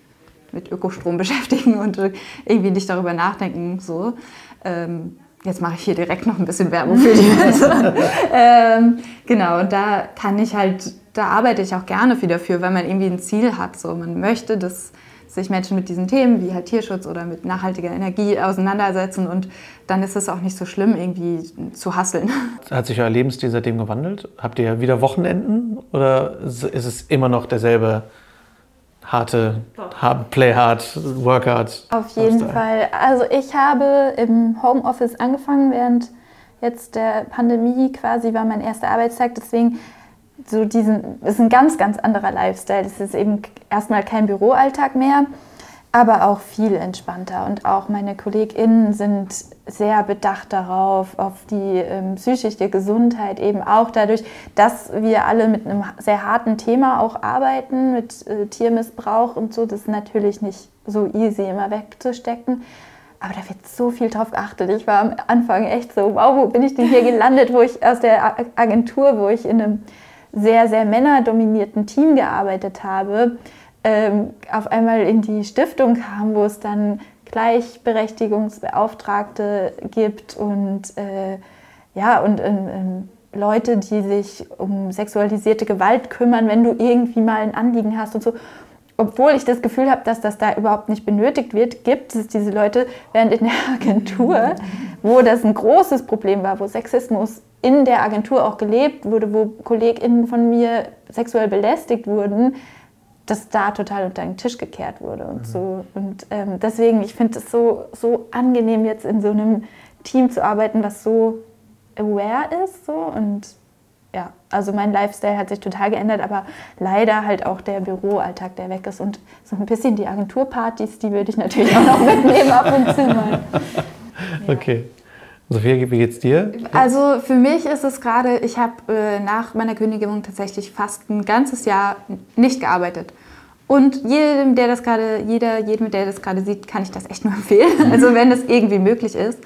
mit Ökostrom beschäftigen und irgendwie nicht darüber nachdenken. So. Ähm, Jetzt mache ich hier direkt noch ein bisschen Werbung für die. ähm, genau, und da kann ich halt, da arbeite ich auch gerne wieder für, weil man irgendwie ein Ziel hat. So, man möchte, dass sich Menschen mit diesen Themen wie halt Tierschutz oder mit nachhaltiger Energie auseinandersetzen und dann ist es auch nicht so schlimm, irgendwie zu hasseln. Hat sich euer Lebensstil seitdem gewandelt? Habt ihr wieder Wochenenden oder ist es immer noch derselbe harte, hard, play hard, work hard. Auf jeden Fall. Also ich habe im Homeoffice angefangen, während jetzt der Pandemie quasi war mein erster Arbeitstag. Deswegen so diesen, ist ein ganz, ganz anderer Lifestyle. Es ist eben erstmal kein Büroalltag mehr aber auch viel entspannter. Und auch meine KollegInnen sind sehr bedacht darauf, auf die ähm, psychische Gesundheit, eben auch dadurch, dass wir alle mit einem sehr harten Thema auch arbeiten, mit äh, Tiermissbrauch und so. Das ist natürlich nicht so easy immer wegzustecken. Aber da wird so viel drauf geachtet. Ich war am Anfang echt so, wow, wo bin ich denn hier gelandet, wo ich aus der Agentur, wo ich in einem sehr, sehr männerdominierten Team gearbeitet habe, ähm, auf einmal in die Stiftung kam, wo es dann Gleichberechtigungsbeauftragte gibt und äh, ja und ähm, Leute, die sich um sexualisierte Gewalt kümmern, wenn du irgendwie mal ein Anliegen hast und so. Obwohl ich das Gefühl habe, dass das da überhaupt nicht benötigt wird, gibt es diese Leute, während in der Agentur, wo das ein großes Problem war, wo Sexismus in der Agentur auch gelebt wurde, wo KollegInnen von mir sexuell belästigt wurden, dass da total unter den Tisch gekehrt wurde und mhm. so. Und ähm, deswegen, ich finde es so, so angenehm, jetzt in so einem Team zu arbeiten, was so aware ist. So. Und ja, also mein Lifestyle hat sich total geändert, aber leider halt auch der Büroalltag, der weg ist. Und so ein bisschen die Agenturpartys, die würde ich natürlich auch noch mitnehmen ab und zu mal. Ja. Okay. Sophia, wie geht's dir? Also für mich ist es gerade, ich habe äh, nach meiner Kündigung tatsächlich fast ein ganzes Jahr nicht gearbeitet. Und jedem, der das gerade, jeder, jedem, der das gerade sieht, kann ich das echt nur empfehlen. Also wenn es irgendwie möglich ist.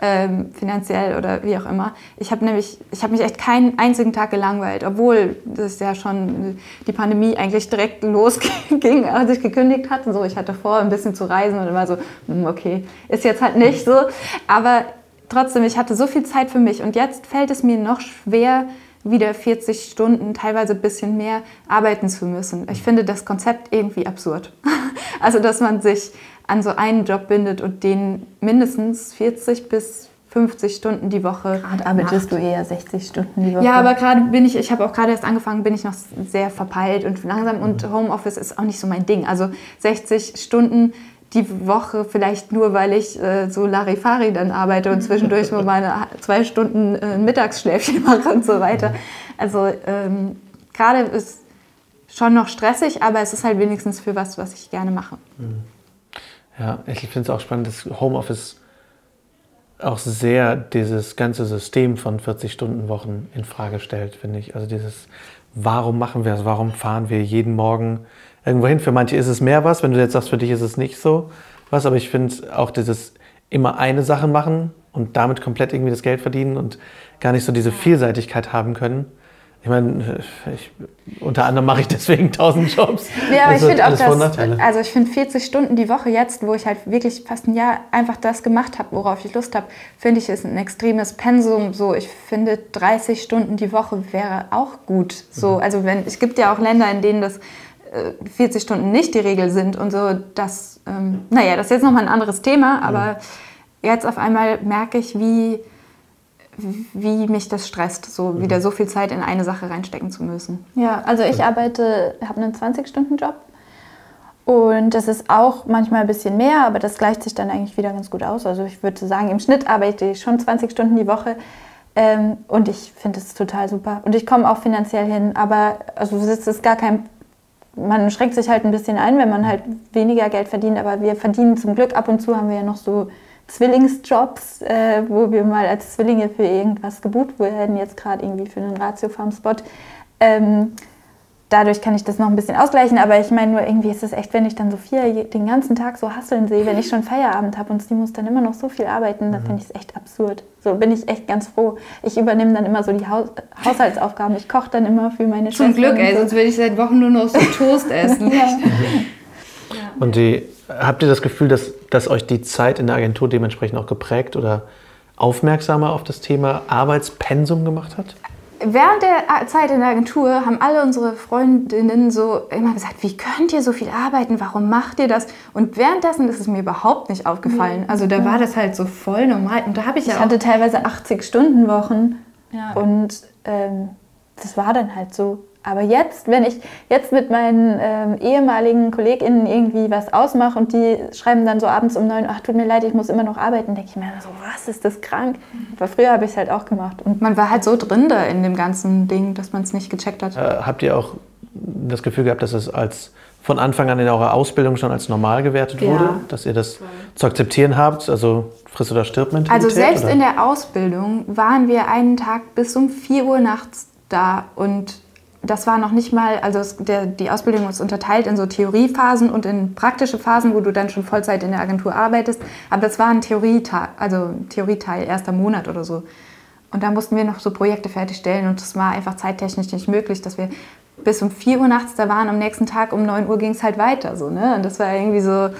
ähm, finanziell oder wie auch immer. Ich habe nämlich, ich habe mich echt keinen einzigen Tag gelangweilt, obwohl das ja schon die Pandemie eigentlich direkt losging, als ich gekündigt hatte. So, ich hatte vor, ein bisschen zu reisen und immer so, hm, okay, ist jetzt halt nicht so. Aber trotzdem, ich hatte so viel Zeit für mich und jetzt fällt es mir noch schwer, wieder 40 Stunden, teilweise ein bisschen mehr arbeiten zu müssen. Ich finde das Konzept irgendwie absurd. Also, dass man sich an so einen Job bindet und den mindestens 40 bis 50 Stunden die Woche. Gerade arbeitest macht. du eher 60 Stunden die Woche. Ja, aber gerade bin ich, ich habe auch gerade erst angefangen, bin ich noch sehr verpeilt und langsam und Homeoffice ist auch nicht so mein Ding. Also 60 Stunden die Woche vielleicht nur, weil ich äh, so Larifari dann arbeite und zwischendurch nur meine zwei Stunden äh, Mittagsschläfchen mache und so weiter. Also ähm, gerade ist schon noch stressig, aber es ist halt wenigstens für was, was ich gerne mache. Mhm. Ja, ich finde es auch spannend, dass Homeoffice auch sehr dieses ganze System von 40-Stunden-Wochen in Frage stellt, finde ich. Also dieses, warum machen wir es? Warum fahren wir jeden Morgen irgendwo hin? Für manche ist es mehr was, wenn du jetzt sagst, für dich ist es nicht so was, aber ich finde auch dieses immer eine Sache machen und damit komplett irgendwie das Geld verdienen und gar nicht so diese Vielseitigkeit haben können, ich meine, ich, unter anderem mache ich deswegen 1000 Jobs. Ja, aber das ich finde auch das, also ich finde 40 Stunden die Woche jetzt, wo ich halt wirklich fast ein Jahr einfach das gemacht habe, worauf ich Lust habe, finde ich ist ein extremes Pensum. So, ich finde 30 Stunden die Woche wäre auch gut. So, mhm. also wenn es gibt ja auch Länder, in denen das 40 äh, Stunden nicht die Regel sind und so. Das, ähm, naja, das ist jetzt nochmal ein anderes Thema, aber mhm. jetzt auf einmal merke ich, wie wie mich das stresst, so mhm. wieder so viel Zeit in eine Sache reinstecken zu müssen. Ja, also ich arbeite, habe einen 20-Stunden-Job und das ist auch manchmal ein bisschen mehr, aber das gleicht sich dann eigentlich wieder ganz gut aus. Also ich würde sagen, im Schnitt arbeite ich schon 20 Stunden die Woche ähm, und ich finde es total super. Und ich komme auch finanziell hin, aber also es ist gar kein man schränkt sich halt ein bisschen ein, wenn man halt weniger Geld verdient, aber wir verdienen zum Glück ab und zu haben wir ja noch so Zwillingsjobs, äh, wo wir mal als Zwillinge für irgendwas gebucht werden, jetzt gerade irgendwie für einen Ratio-Farm-Spot. Ähm, dadurch kann ich das noch ein bisschen ausgleichen, aber ich meine nur, irgendwie ist es echt, wenn ich dann so viel den ganzen Tag so hasseln sehe, wenn ich schon Feierabend habe und sie muss dann immer noch so viel arbeiten, dann mhm. finde ich es echt absurd. So bin ich echt ganz froh. Ich übernehme dann immer so die Haus Haushaltsaufgaben. Ich koche dann immer für meine Schwester. Zum Glück, ey, so. sonst würde ich seit Wochen nur noch so Toast essen. ja. Und die, habt ihr das Gefühl, dass, dass euch die Zeit in der Agentur dementsprechend auch geprägt oder aufmerksamer auf das Thema Arbeitspensum gemacht hat? Während der Zeit in der Agentur haben alle unsere Freundinnen so immer gesagt, wie könnt ihr so viel arbeiten, warum macht ihr das? Und währenddessen ist es mir überhaupt nicht aufgefallen. Also da war das halt so voll normal. Und da habe ich, ich ja hatte teilweise 80 Stunden Wochen ja. und ähm, das war dann halt so. Aber jetzt, wenn ich jetzt mit meinen ähm, ehemaligen KollegInnen irgendwie was ausmache und die schreiben dann so abends um neun, ach tut mir leid, ich muss immer noch arbeiten, denke ich mir so, was ist das krank? Aber früher habe ich es halt auch gemacht. Und man war halt so drin da in dem ganzen Ding, dass man es nicht gecheckt hat. Äh, habt ihr auch das Gefühl gehabt, dass es als von Anfang an in eurer Ausbildung schon als normal gewertet ja. wurde, dass ihr das zu akzeptieren habt, also friss oder stirb Mentalität? Also selbst oder? in der Ausbildung waren wir einen Tag bis um 4 Uhr nachts da und das war noch nicht mal, also es, der, die Ausbildung ist unterteilt in so Theoriephasen und in praktische Phasen, wo du dann schon Vollzeit in der Agentur arbeitest. Aber das war ein Theorieteil, also Theorieteil, erster Monat oder so. Und da mussten wir noch so Projekte fertigstellen und das war einfach zeittechnisch nicht möglich, dass wir bis um 4 Uhr nachts da waren. Am nächsten Tag um 9 Uhr ging es halt weiter. So, ne? Und das war irgendwie so,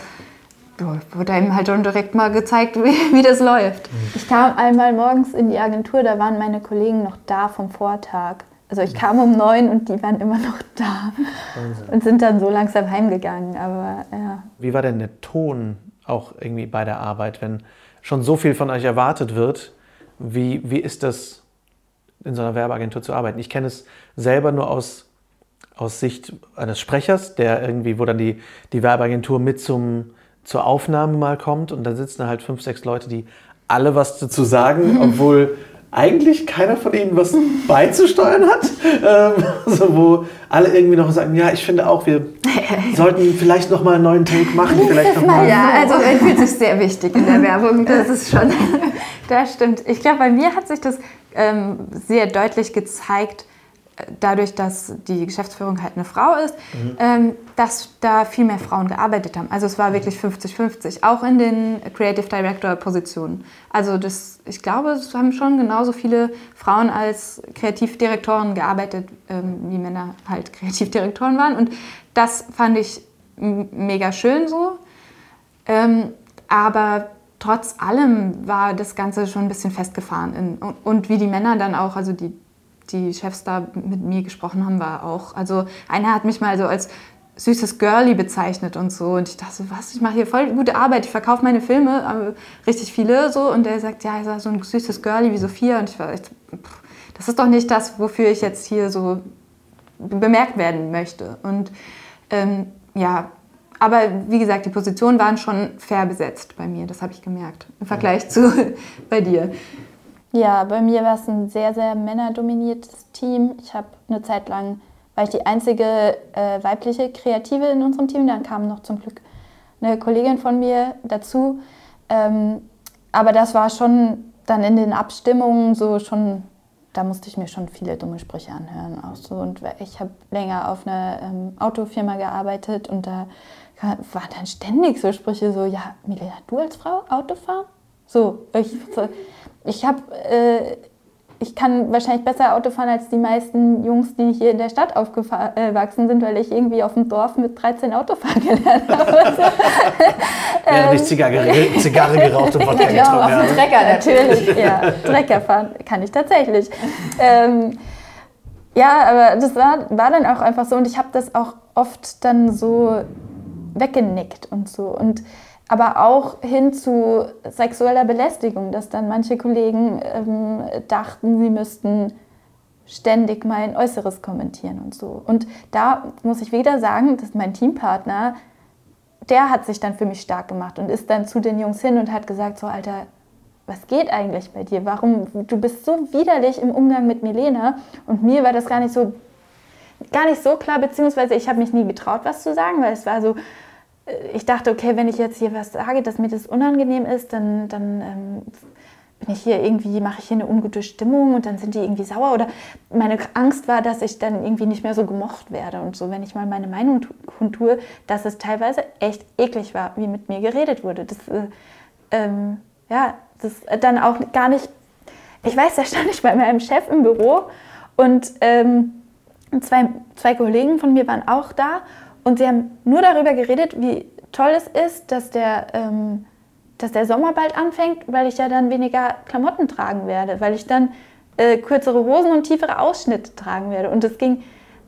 wurde einem halt schon direkt mal gezeigt, wie, wie das läuft. Ich kam einmal morgens in die Agentur, da waren meine Kollegen noch da vom Vortag. Also ich kam um neun und die waren immer noch da Wahnsinn. und sind dann so langsam heimgegangen. Aber ja. Wie war denn der Ton auch irgendwie bei der Arbeit, wenn schon so viel von euch erwartet wird? Wie, wie ist das in so einer Werbeagentur zu arbeiten? Ich kenne es selber nur aus, aus Sicht eines Sprechers, der irgendwie, wo dann die, die Werbeagentur mit zum, zur Aufnahme mal kommt und dann sitzen da halt fünf, sechs Leute, die alle was dazu sagen, obwohl eigentlich keiner von ihnen was beizusteuern hat. Ähm, also wo alle irgendwie noch sagen, ja, ich finde auch, wir sollten vielleicht noch mal einen neuen Take machen. Vielleicht noch mal. Ja, also man fühlt sich sehr wichtig in der Werbung. Das ist schon, das stimmt. Ich glaube, bei mir hat sich das ähm, sehr deutlich gezeigt, dadurch, dass die Geschäftsführung halt eine Frau ist, mhm. ähm, dass da viel mehr Frauen gearbeitet haben. Also es war wirklich 50-50, auch in den Creative Director Positionen. Also das, ich glaube, es haben schon genauso viele Frauen als Kreativdirektoren gearbeitet, ähm, wie Männer halt Kreativdirektoren waren. Und das fand ich mega schön so. Ähm, aber trotz allem war das Ganze schon ein bisschen festgefahren. In, und, und, wie die Männer dann auch, also die, die Chefs da mit mir gesprochen haben, war auch. Also einer hat mich mal so als süßes Girlie bezeichnet und so. Und ich dachte so, was, ich mache hier voll gute Arbeit, ich verkaufe meine Filme, äh, richtig viele so. Und der sagt, ja, ich sag so ein süßes Girlie wie Sophia. Und ich war echt, pff, das ist doch nicht das, wofür ich jetzt hier so bemerkt werden möchte. Und ähm, ja, aber wie gesagt, die Positionen waren schon fair besetzt bei mir, das habe ich gemerkt, im Vergleich zu bei dir. Ja, bei mir war es ein sehr, sehr männerdominiertes Team. Ich habe eine Zeit lang, war ich die einzige äh, weibliche Kreative in unserem Team, dann kam noch zum Glück eine Kollegin von mir dazu. Ähm, aber das war schon dann in den Abstimmungen so schon, da musste ich mir schon viele dumme Sprüche anhören. Auch so. Und ich habe länger auf einer ähm, Autofirma gearbeitet und da waren dann ständig so Sprüche so, ja, Milena, du als Frau Auto fahren? So, ich, so, ich habe, äh, ich kann wahrscheinlich besser Auto fahren als die meisten Jungs, die hier in der Stadt aufgewachsen sind, weil ich irgendwie auf dem Dorf mit 13 Autofahren gelernt habe. Während ich Zigarre, Zigarre geraucht und Wodka genau, getrunken. Auf dem Trecker natürlich, ja. Trecker fahren kann ich tatsächlich. Ähm, ja, aber das war, war dann auch einfach so und ich habe das auch oft dann so weggenickt und so. Und aber auch hin zu sexueller Belästigung, dass dann manche Kollegen ähm, dachten, sie müssten ständig mein Äußeres kommentieren und so. Und da muss ich wieder sagen, dass mein Teampartner, der hat sich dann für mich stark gemacht und ist dann zu den Jungs hin und hat gesagt, so Alter, was geht eigentlich bei dir? Warum, du bist so widerlich im Umgang mit Milena und mir war das gar nicht so, gar nicht so klar, beziehungsweise ich habe mich nie getraut, was zu sagen, weil es war so, ich dachte, okay, wenn ich jetzt hier was sage, dass mir das unangenehm ist, dann, dann ähm, bin ich hier irgendwie, mache ich hier eine ungute Stimmung und dann sind die irgendwie sauer. Oder meine Angst war, dass ich dann irgendwie nicht mehr so gemocht werde und so, wenn ich mal meine Meinung kundtue, dass es teilweise echt eklig war, wie mit mir geredet wurde. Das, äh, ähm, ja, das dann auch gar nicht, ich weiß, da stand ich bei meinem Chef im Büro und ähm, zwei, zwei Kollegen von mir waren auch da und sie haben nur darüber geredet, wie toll es ist, dass der, ähm, dass der Sommer bald anfängt, weil ich ja dann weniger Klamotten tragen werde, weil ich dann äh, kürzere Hosen und tiefere Ausschnitte tragen werde. Und es ging,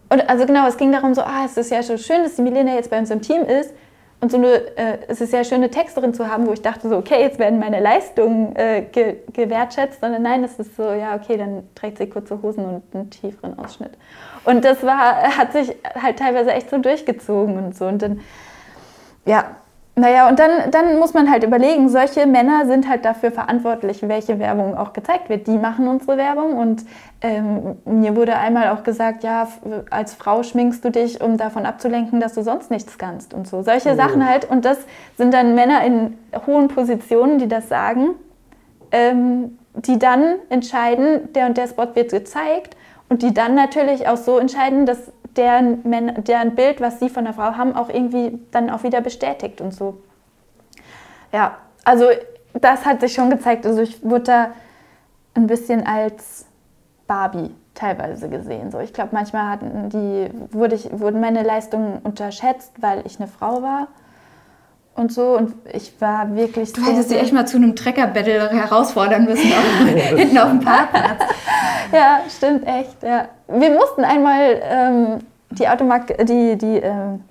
und also genau, es ging darum so, ah, es ist ja so schön, dass die Milena jetzt bei uns im Team ist. Und so eine, äh, es ist ja schön, eine Texterin zu haben, wo ich dachte so, okay, jetzt werden meine Leistungen äh, ge gewertschätzt, sondern nein, es ist so, ja, okay, dann trägt sie kurze Hosen und einen tieferen Ausschnitt. Und das war, hat sich halt teilweise echt so durchgezogen und so. Und dann, ja, naja, und dann, dann muss man halt überlegen, solche Männer sind halt dafür verantwortlich, welche Werbung auch gezeigt wird. Die machen unsere Werbung und ähm, mir wurde einmal auch gesagt, ja, als Frau schminkst du dich, um davon abzulenken, dass du sonst nichts kannst und so. Solche oh. Sachen halt. Und das sind dann Männer in hohen Positionen, die das sagen, ähm, die dann entscheiden, der und der Spot wird gezeigt und die dann natürlich auch so entscheiden, dass deren, deren Bild, was sie von der Frau haben, auch irgendwie dann auch wieder bestätigt und so. Ja, also das hat sich schon gezeigt. Also ich wurde da ein bisschen als Barbie teilweise gesehen. So, ich glaube, manchmal hatten die, wurde ich, wurden meine Leistungen unterschätzt, weil ich eine Frau war und so. Und ich war wirklich. Du hättest sie echt mal zu einem Trecker-Battle herausfordern müssen, hinten auf dem Parkplatz. ja, stimmt, echt. Ja. Wir mussten einmal ähm, die Automark, die, die, ähm,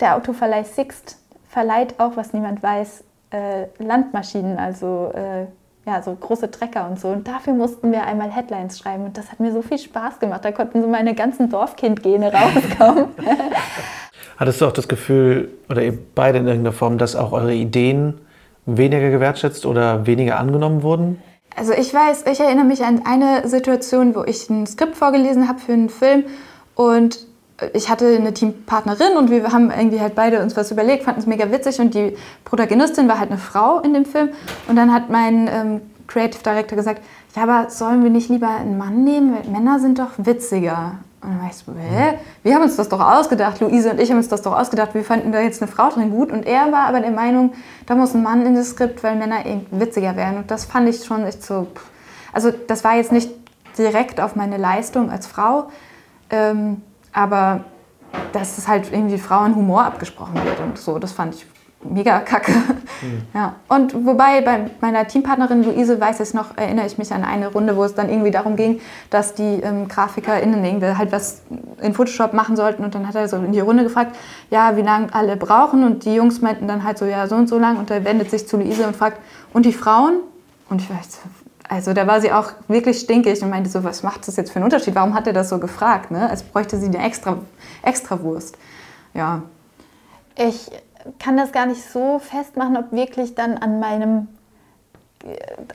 der Autoverleih Sixt verleiht auch, was niemand weiß, äh, Landmaschinen, also äh, ja, so große Trecker und so. Und dafür mussten wir einmal Headlines schreiben. Und das hat mir so viel Spaß gemacht. Da konnten so meine ganzen Dorfkind-Gene rauskommen. Hattest du auch das Gefühl, oder ihr beide in irgendeiner Form, dass auch eure Ideen weniger gewertschätzt oder weniger angenommen wurden? Also ich weiß, ich erinnere mich an eine Situation, wo ich ein Skript vorgelesen habe für einen Film und ich hatte eine Teampartnerin und wir haben irgendwie halt beide uns was überlegt, fanden es mega witzig und die Protagonistin war halt eine Frau in dem Film und dann hat mein ähm, Creative Director gesagt, ja, aber sollen wir nicht lieber einen Mann nehmen? Weil Männer sind doch witziger. Und dann war ich so, hä? Wir haben uns das doch ausgedacht, Luise und ich haben uns das doch ausgedacht, wir fanden da jetzt eine Frau drin gut. Und er war aber der Meinung, da muss ein Mann in das Skript, weil Männer eben witziger werden. Und das fand ich schon echt so, also das war jetzt nicht direkt auf meine Leistung als Frau, ähm, aber dass es halt irgendwie Frauenhumor abgesprochen wird und so, das fand ich mega kacke. Mhm. Ja. Und wobei bei meiner Teampartnerin Luise weiß ich noch, erinnere ich mich an eine Runde, wo es dann irgendwie darum ging, dass die ähm, GrafikerInnen irgendwie halt was in Photoshop machen sollten und dann hat er so in die Runde gefragt, ja, wie lange alle brauchen und die Jungs meinten dann halt so, ja, so und so lang und er wendet sich zu Luise und fragt, und die Frauen? Und ich weiß, also da war sie auch wirklich stinkig und meinte so, was macht das jetzt für einen Unterschied? Warum hat er das so gefragt? Ne? Als bräuchte sie eine extra, extra Wurst. Ja. Ich kann das gar nicht so festmachen, ob wirklich dann an meinem,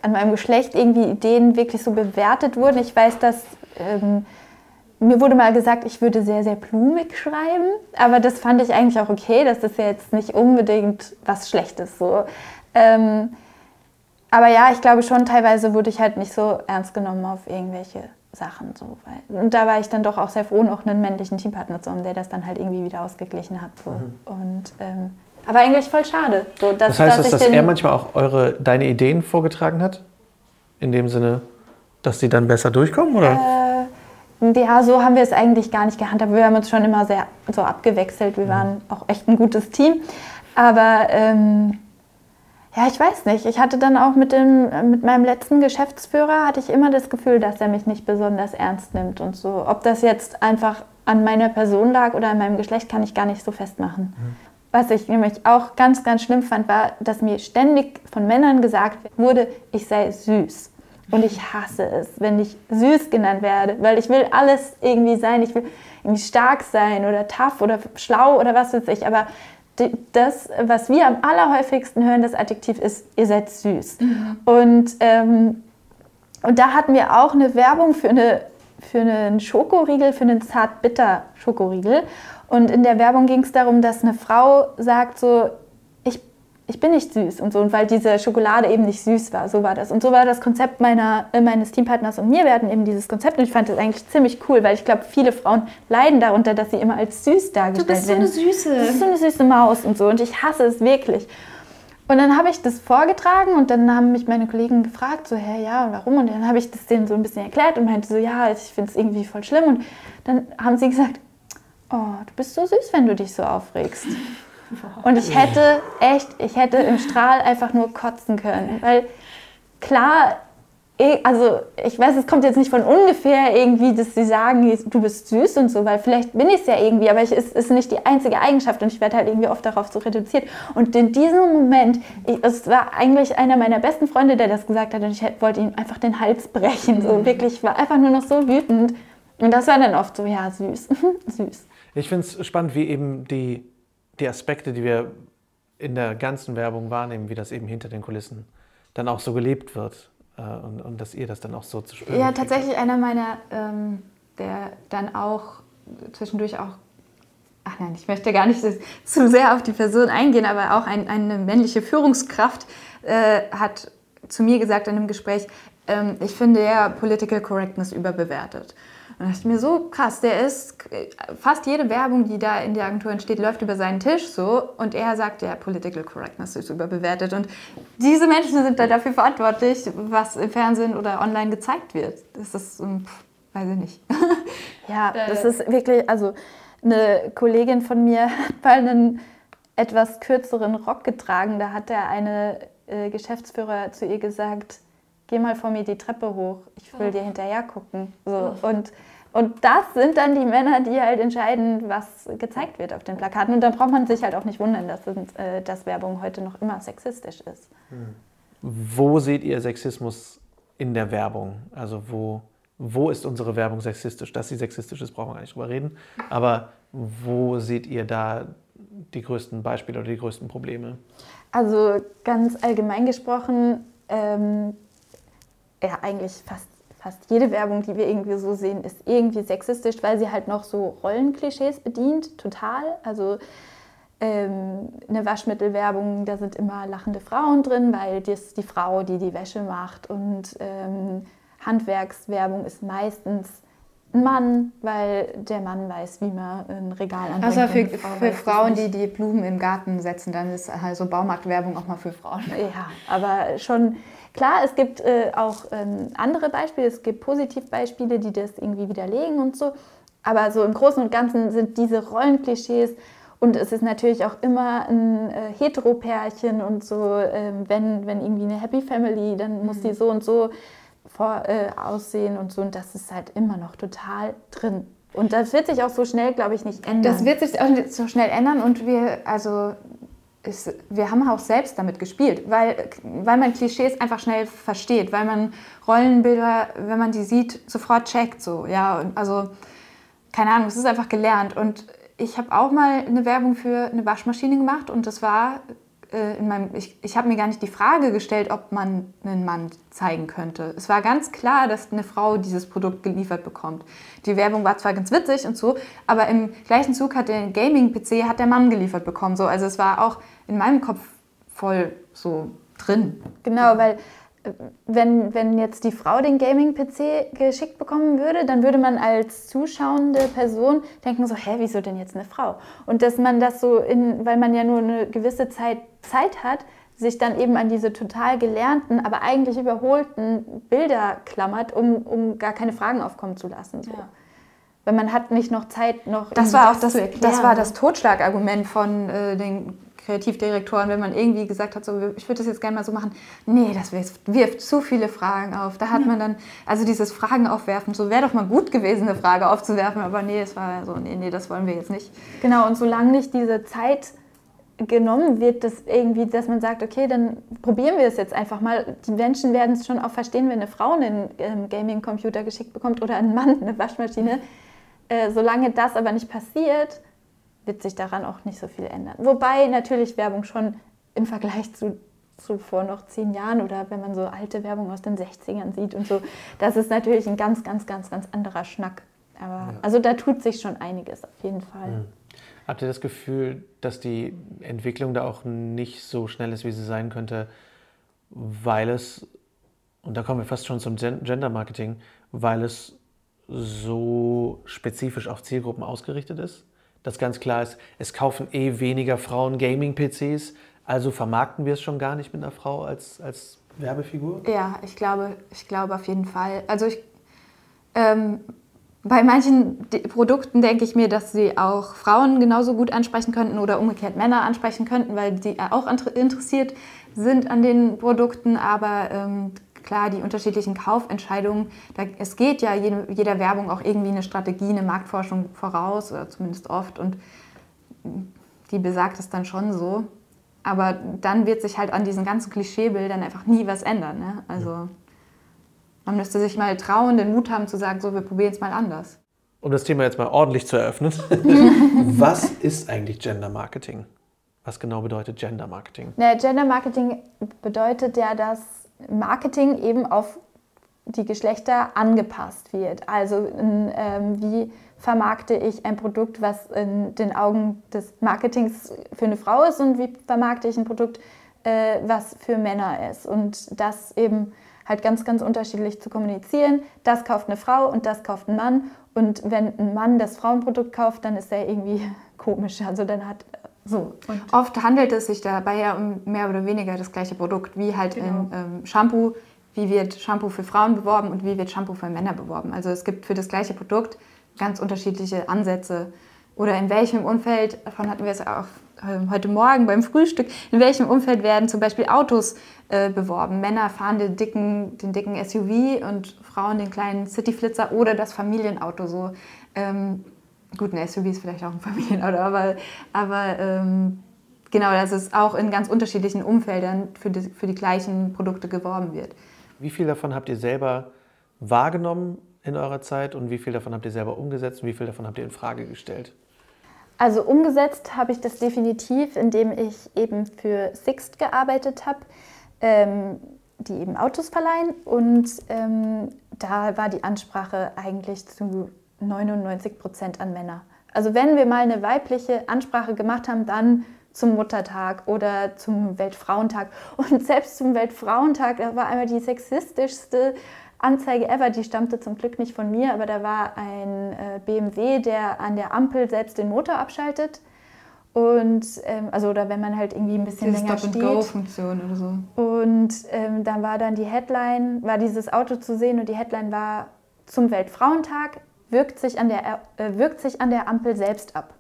an meinem Geschlecht irgendwie Ideen wirklich so bewertet wurden. Ich weiß, dass ähm, mir wurde mal gesagt, ich würde sehr, sehr blumig schreiben, aber das fand ich eigentlich auch okay. Das ist ja jetzt nicht unbedingt was Schlechtes so. Ähm, aber ja, ich glaube schon, teilweise wurde ich halt nicht so ernst genommen auf irgendwelche Sachen. So. Und da war ich dann doch auch sehr froh, noch einen männlichen Teampartner zu haben, der das dann halt irgendwie wieder ausgeglichen hat. So. Mhm. Und, ähm, aber eigentlich voll schade. So, dass, das heißt, dass, dass er manchmal auch eure, deine Ideen vorgetragen hat? In dem Sinne, dass sie dann besser durchkommen? Oder? Äh, ja, so haben wir es eigentlich gar nicht gehandhabt. Wir haben uns schon immer sehr so abgewechselt. Wir mhm. waren auch echt ein gutes Team. Aber ähm, ja, ich weiß nicht. Ich hatte dann auch mit, dem, mit meinem letzten Geschäftsführer, hatte ich immer das Gefühl, dass er mich nicht besonders ernst nimmt und so. Ob das jetzt einfach an meiner Person lag oder an meinem Geschlecht, kann ich gar nicht so festmachen. Mhm. Was ich nämlich auch ganz, ganz schlimm fand, war, dass mir ständig von Männern gesagt wurde, ich sei süß. Und ich hasse es, wenn ich süß genannt werde, weil ich will alles irgendwie sein. Ich will irgendwie stark sein oder tough oder schlau oder was weiß ich. Aber das, was wir am allerhäufigsten hören, das Adjektiv ist, ihr seid süß. Mhm. Und, ähm, und da hatten wir auch eine Werbung für, eine, für einen Schokoriegel, für einen zart-bitter-Schokoriegel. Und in der Werbung ging es darum, dass eine Frau sagt so, ich bin nicht süß und so, und weil diese Schokolade eben nicht süß war, so war das. Und so war das Konzept meiner, äh, meines Teampartners und mir. Wir hatten eben dieses Konzept und ich fand das eigentlich ziemlich cool, weil ich glaube, viele Frauen leiden darunter, dass sie immer als süß dargestellt werden. Du bist so eine Süße. Du bist so eine süße Maus und so und ich hasse es wirklich. Und dann habe ich das vorgetragen und dann haben mich meine Kollegen gefragt, so, hä, ja, warum? Und dann habe ich das denen so ein bisschen erklärt und meinte so, ja, ich finde es irgendwie voll schlimm. Und dann haben sie gesagt, oh, du bist so süß, wenn du dich so aufregst. Und ich hätte echt, ich hätte im Strahl einfach nur kotzen können. Weil klar, also ich weiß, es kommt jetzt nicht von ungefähr irgendwie, dass sie sagen, du bist süß und so, weil vielleicht bin ich es ja irgendwie, aber es ist nicht die einzige Eigenschaft und ich werde halt irgendwie oft darauf so reduziert. Und in diesem Moment, ich, es war eigentlich einer meiner besten Freunde, der das gesagt hat und ich wollte ihm einfach den Hals brechen. So mhm. wirklich, ich war einfach nur noch so wütend. Und das war dann oft so, ja, süß, süß. Ich finde es spannend, wie eben die die Aspekte, die wir in der ganzen Werbung wahrnehmen, wie das eben hinter den Kulissen dann auch so gelebt wird äh, und, und, dass ihr das dann auch so zu spüren Ja, tatsächlich einer meiner, ähm, der dann auch zwischendurch auch, ach nein, ich möchte gar nicht zu sehr auf die Person eingehen, aber auch ein, eine männliche Führungskraft äh, hat zu mir gesagt in einem Gespräch, ähm, ich finde ja Political Correctness überbewertet. Und dachte ich mir so krass, der ist, fast jede Werbung, die da in der Agentur entsteht, läuft über seinen Tisch so und er sagt, ja, Political Correctness ist überbewertet. Und diese Menschen sind da dafür verantwortlich, was im Fernsehen oder online gezeigt wird. Das ist, ähm, weiß ich nicht. Ja, das ist wirklich, also eine Kollegin von mir hat mal einen etwas kürzeren Rock getragen. Da hat der eine äh, Geschäftsführer zu ihr gesagt, geh mal vor mir die Treppe hoch, ich will dir hinterher gucken. So. Und, und das sind dann die Männer, die halt entscheiden, was gezeigt wird auf den Plakaten. Und dann braucht man sich halt auch nicht wundern, dass, äh, dass Werbung heute noch immer sexistisch ist. Hm. Wo seht ihr Sexismus in der Werbung? Also wo, wo ist unsere Werbung sexistisch? Dass sie sexistisch ist, brauchen wir gar nicht drüber reden. Aber wo seht ihr da die größten Beispiele oder die größten Probleme? Also ganz allgemein gesprochen, ähm, ja eigentlich fast, fast jede Werbung, die wir irgendwie so sehen, ist irgendwie sexistisch, weil sie halt noch so Rollenklischees bedient, total. Also ähm, eine Waschmittelwerbung, da sind immer lachende Frauen drin, weil das die Frau, die die Wäsche macht und ähm, Handwerkswerbung ist meistens ein Mann, weil der Mann weiß, wie man ein Regal anbringt. Also für, Frau für Frauen, die die Blumen im Garten setzen, dann ist also Baumarktwerbung auch mal für Frauen. Ja, aber schon klar, es gibt äh, auch ähm, andere Beispiele, es gibt Positivbeispiele, die das irgendwie widerlegen und so. Aber so im Großen und Ganzen sind diese Rollenklischees und es ist natürlich auch immer ein äh, Heteropärchen und so, äh, wenn, wenn irgendwie eine Happy Family, dann muss die mhm. so und so vor, äh, aussehen und so. Und das ist halt immer noch total drin. Und das wird sich auch so schnell, glaube ich, nicht ändern. Das wird sich auch nicht so schnell ändern und wir, also ist, wir haben auch selbst damit gespielt, weil, weil man Klischees einfach schnell versteht, weil man Rollenbilder, wenn man die sieht, sofort checkt. So, ja, also keine Ahnung, es ist einfach gelernt. Und ich habe auch mal eine Werbung für eine Waschmaschine gemacht und das war äh, in meinem, ich, ich habe mir gar nicht die Frage gestellt, ob man einen Mann zeigen könnte. Es war ganz klar, dass eine Frau dieses Produkt geliefert bekommt. Die Werbung war zwar ganz witzig und so, aber im gleichen Zug hat der Gaming-PC hat der Mann geliefert bekommen. So, also es war auch in meinem Kopf voll so drin. Genau, weil wenn, wenn jetzt die Frau den Gaming-PC geschickt bekommen würde, dann würde man als zuschauende Person denken so, hä, wieso denn jetzt eine Frau? Und dass man das so, in, weil man ja nur eine gewisse Zeit Zeit hat, sich dann eben an diese total gelernten, aber eigentlich überholten Bilder klammert, um, um gar keine Fragen aufkommen zu lassen. So. Ja. Weil man hat nicht noch Zeit, noch das war auch das, das war das Totschlagargument von äh, den Kreativdirektoren, wenn man irgendwie gesagt hat, so, ich würde das jetzt gerne mal so machen, nee, das wirft zu viele Fragen auf. Da hat man dann, also dieses Fragen aufwerfen, so wäre doch mal gut gewesen, eine Frage aufzuwerfen, aber nee, es war so, nee, nee, das wollen wir jetzt nicht. Genau, und solange nicht diese Zeit genommen wird, dass irgendwie, dass man sagt, okay, dann probieren wir es jetzt einfach mal. Die Menschen werden es schon auch verstehen, wenn eine Frau einen ähm, Gaming-Computer geschickt bekommt oder ein Mann eine Waschmaschine. Äh, solange das aber nicht passiert, wird sich daran auch nicht so viel ändern. Wobei natürlich Werbung schon im Vergleich zu, zu vor noch zehn Jahren oder wenn man so alte Werbung aus den 60ern sieht und so, das ist natürlich ein ganz, ganz, ganz, ganz anderer Schnack. Aber ja. also da tut sich schon einiges auf jeden Fall. Mhm. Habt ihr das Gefühl, dass die Entwicklung da auch nicht so schnell ist, wie sie sein könnte, weil es, und da kommen wir fast schon zum Gender Marketing, weil es so spezifisch auf Zielgruppen ausgerichtet ist? dass ganz klar ist, es kaufen eh weniger Frauen Gaming-PCs, also vermarkten wir es schon gar nicht mit einer Frau als, als Werbefigur? Ja, ich glaube, ich glaube auf jeden Fall. Also ich, ähm, bei manchen Produkten denke ich mir, dass sie auch Frauen genauso gut ansprechen könnten oder umgekehrt Männer ansprechen könnten, weil die auch interessiert sind an den Produkten. Aber ähm, klar, die unterschiedlichen Kaufentscheidungen, da, es geht ja jede, jeder Werbung auch irgendwie eine Strategie, eine Marktforschung voraus, oder zumindest oft. Und die besagt es dann schon so. Aber dann wird sich halt an diesen ganzen Klischeebildern einfach nie was ändern. Ne? Also man müsste sich mal trauen, den Mut haben zu sagen, so, wir probieren es mal anders. Um das Thema jetzt mal ordentlich zu eröffnen. was ist eigentlich Gender Marketing? Was genau bedeutet Gender Marketing? Na, Gender Marketing bedeutet ja, dass Marketing eben auf die Geschlechter angepasst wird. Also ähm, wie vermarkte ich ein Produkt, was in den Augen des Marketings für eine Frau ist und wie vermarkte ich ein Produkt, äh, was für Männer ist. Und das eben halt ganz, ganz unterschiedlich zu kommunizieren. Das kauft eine Frau und das kauft ein Mann. Und wenn ein Mann das Frauenprodukt kauft, dann ist er irgendwie komisch. Also dann hat so. Und Oft handelt es sich dabei ja um mehr oder weniger das gleiche Produkt, wie halt genau. in ähm, Shampoo. Wie wird Shampoo für Frauen beworben und wie wird Shampoo für Männer beworben? Also es gibt für das gleiche Produkt ganz unterschiedliche Ansätze. Oder in welchem Umfeld, davon hatten wir es auch äh, heute Morgen beim Frühstück, in welchem Umfeld werden zum Beispiel Autos äh, beworben? Männer fahren den dicken, den dicken SUV und Frauen den kleinen Cityflitzer oder das Familienauto so. Ähm, Gut, ein SUV ist vielleicht auch ein Familienauto, aber, aber ähm, genau, dass es auch in ganz unterschiedlichen Umfeldern für die, für die gleichen Produkte geworben wird. Wie viel davon habt ihr selber wahrgenommen in eurer Zeit und wie viel davon habt ihr selber umgesetzt und wie viel davon habt ihr in Frage gestellt? Also umgesetzt habe ich das definitiv, indem ich eben für Sixt gearbeitet habe, ähm, die eben Autos verleihen. Und ähm, da war die Ansprache eigentlich zu 99 Prozent an Männer. Also wenn wir mal eine weibliche Ansprache gemacht haben, dann zum Muttertag oder zum Weltfrauentag. Und selbst zum Weltfrauentag, da war einmal die sexistischste Anzeige ever, die stammte zum Glück nicht von mir, aber da war ein äh, BMW, der an der Ampel selbst den Motor abschaltet. Und ähm, also oder wenn man halt irgendwie ein bisschen Diese länger Stop-and-Go-Funktion oder so. Und ähm, dann war dann die Headline, war dieses Auto zu sehen und die Headline war zum Weltfrauentag wirkt sich an der, äh, wirkt sich an der Ampel selbst ab.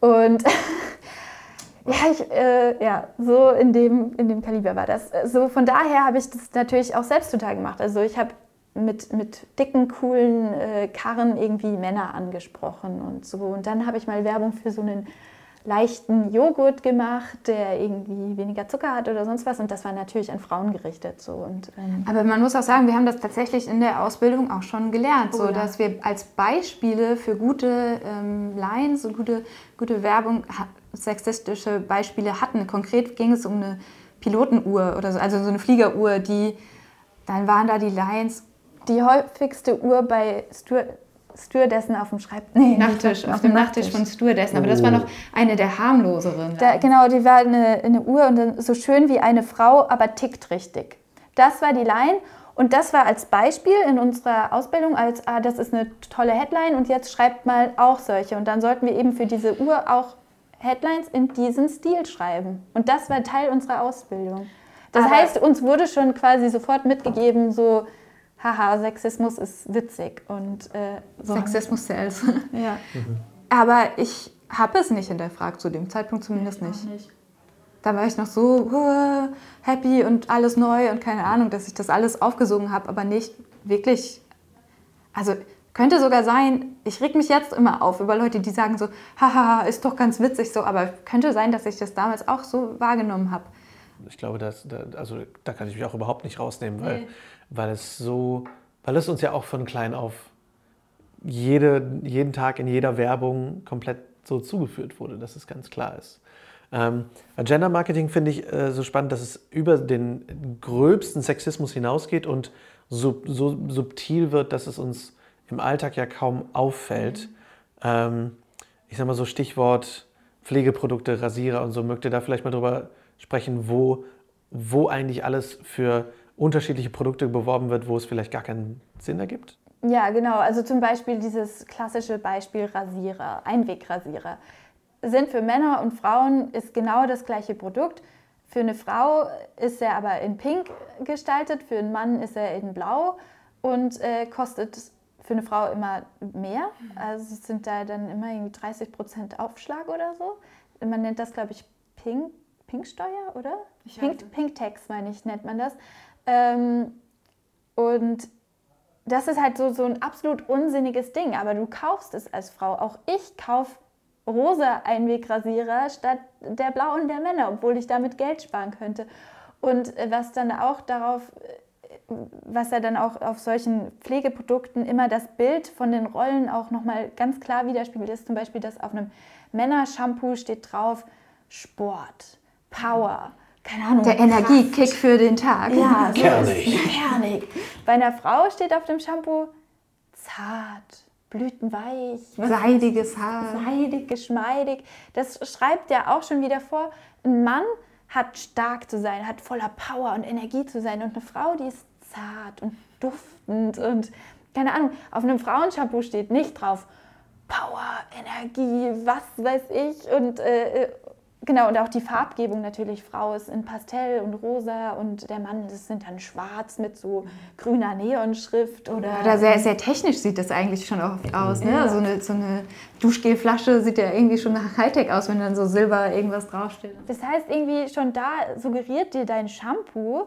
Und ja, ich, äh, ja, so in dem, in dem Kaliber war das. So von daher habe ich das natürlich auch selbst total gemacht. Also ich habe mit, mit dicken, coolen äh, Karren irgendwie Männer angesprochen und so. Und dann habe ich mal Werbung für so einen leichten Joghurt gemacht, der irgendwie weniger Zucker hat oder sonst was. Und das war natürlich an Frauen gerichtet. So. Und, ähm Aber man muss auch sagen, wir haben das tatsächlich in der Ausbildung auch schon gelernt, oh, so ja. dass wir als Beispiele für gute ähm, Lines und gute, gute Werbung sexistische Beispiele hatten. Konkret ging es um eine Pilotenuhr oder so, also so eine Fliegeruhr, die dann waren da die Lines. Die häufigste Uhr bei Stuart Stewardessen auf dem Schreibtisch. Nee, Nachttisch, auf, auf dem Nachttisch, Nachttisch von Stewardessen. Aber das war noch eine der harmloseren. Da, genau, die war eine, eine Uhr und dann so schön wie eine Frau, aber tickt richtig. Das war die Line. Und das war als Beispiel in unserer Ausbildung, als ah, das ist eine tolle Headline und jetzt schreibt mal auch solche. Und dann sollten wir eben für diese Uhr auch Headlines in diesem Stil schreiben. Und das war Teil unserer Ausbildung. Das Aber heißt, uns wurde schon quasi sofort mitgegeben, so haha, Sexismus ist witzig. Und, äh, so Sexismus sells. ja. Mhm. Aber ich habe es nicht hinterfragt, zu dem Zeitpunkt zumindest nicht. nicht. Da war ich noch so uh, happy und alles neu und keine Ahnung, dass ich das alles aufgesogen habe, aber nicht wirklich. Also könnte sogar sein, ich reg mich jetzt immer auf über Leute, die sagen so, haha, ist doch ganz witzig so, aber könnte sein, dass ich das damals auch so wahrgenommen habe. Ich glaube, dass, also, da kann ich mich auch überhaupt nicht rausnehmen, weil nee weil es so, weil es uns ja auch von klein auf jede, jeden Tag in jeder Werbung komplett so zugeführt wurde, dass es ganz klar ist. Ähm, Gender Marketing finde ich äh, so spannend, dass es über den gröbsten Sexismus hinausgeht und so, so subtil wird, dass es uns im Alltag ja kaum auffällt. Ähm, ich sage mal so Stichwort Pflegeprodukte, Rasierer und so. Mögt ihr da vielleicht mal drüber sprechen, wo, wo eigentlich alles für unterschiedliche Produkte beworben wird, wo es vielleicht gar keinen Sinn ergibt? Ja, genau. Also zum Beispiel dieses klassische Beispiel Rasierer, Einwegrasierer. Sind für Männer und Frauen ist genau das gleiche Produkt. Für eine Frau ist er aber in Pink gestaltet, für einen Mann ist er in Blau und äh, kostet für eine Frau immer mehr. Also es sind da dann immer irgendwie 30 Prozent Aufschlag oder so. Man nennt das, glaube ich, Pink, Pinksteuer, oder? Ich Pink, Pink Tax, meine ich, nennt man das. Ähm, und das ist halt so, so ein absolut unsinniges Ding, aber du kaufst es als Frau. Auch ich kaufe rosa Einwegrasierer statt der blauen der Männer, obwohl ich damit Geld sparen könnte. Und äh, was dann auch darauf, äh, was ja dann auch auf solchen Pflegeprodukten immer das Bild von den Rollen auch nochmal ganz klar widerspiegelt, ist zum Beispiel, dass auf einem Männershampoo steht drauf Sport, Power keine Ahnung. Der Energiekick für den Tag. Ja, so kernig. kernig. Bei einer Frau steht auf dem Shampoo zart, blütenweich. Seidiges Haar. Seidig, geschmeidig. Das schreibt ja auch schon wieder vor. Ein Mann hat stark zu sein, hat voller Power und Energie zu sein. Und eine Frau, die ist zart und duftend und keine Ahnung. Auf einem Frauenshampoo steht nicht drauf Power, Energie, was weiß ich und äh, Genau, und auch die Farbgebung natürlich. Frau ist in Pastell und rosa und der Mann, das sind dann schwarz mit so grüner Neonschrift. Oder, oder sehr, sehr technisch sieht das eigentlich schon oft aus. Ne? Ja. So, eine, so eine Duschgelflasche sieht ja irgendwie schon nach Hightech aus, wenn dann so Silber irgendwas draufsteht. Das heißt, irgendwie schon da suggeriert dir dein Shampoo,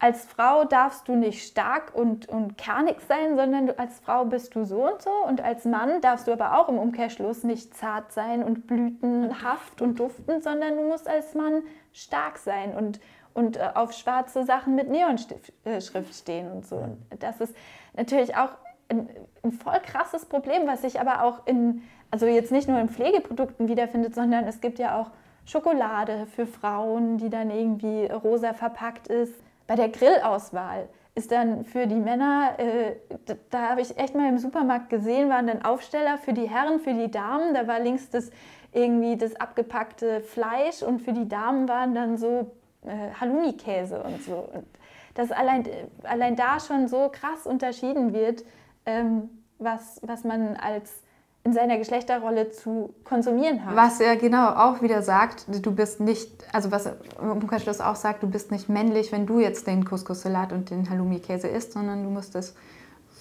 als Frau darfst du nicht stark und, und kernig sein, sondern du, als Frau bist du so und so. Und als Mann darfst du aber auch im Umkehrschluss nicht zart sein und blütenhaft und duftend, sondern du musst als Mann stark sein und, und äh, auf schwarze Sachen mit Neonschrift äh, stehen und so. Und das ist natürlich auch ein, ein voll krasses Problem, was sich aber auch in, also jetzt nicht nur in Pflegeprodukten wiederfindet, sondern es gibt ja auch Schokolade für Frauen, die dann irgendwie rosa verpackt ist bei der Grillauswahl ist dann für die Männer, äh, da, da habe ich echt mal im Supermarkt gesehen, waren dann Aufsteller für die Herren, für die Damen. Da war links das irgendwie das abgepackte Fleisch und für die Damen waren dann so äh, Halloumi-Käse und so. Und dass allein, allein da schon so krass unterschieden wird, ähm, was, was man als in seiner Geschlechterrolle zu konsumieren hat. Was er genau auch wieder sagt, du bist nicht, also was Bukaschluss auch sagt, du bist nicht männlich, wenn du jetzt den Couscous-Salat und den Halloumi-Käse isst, sondern du musst das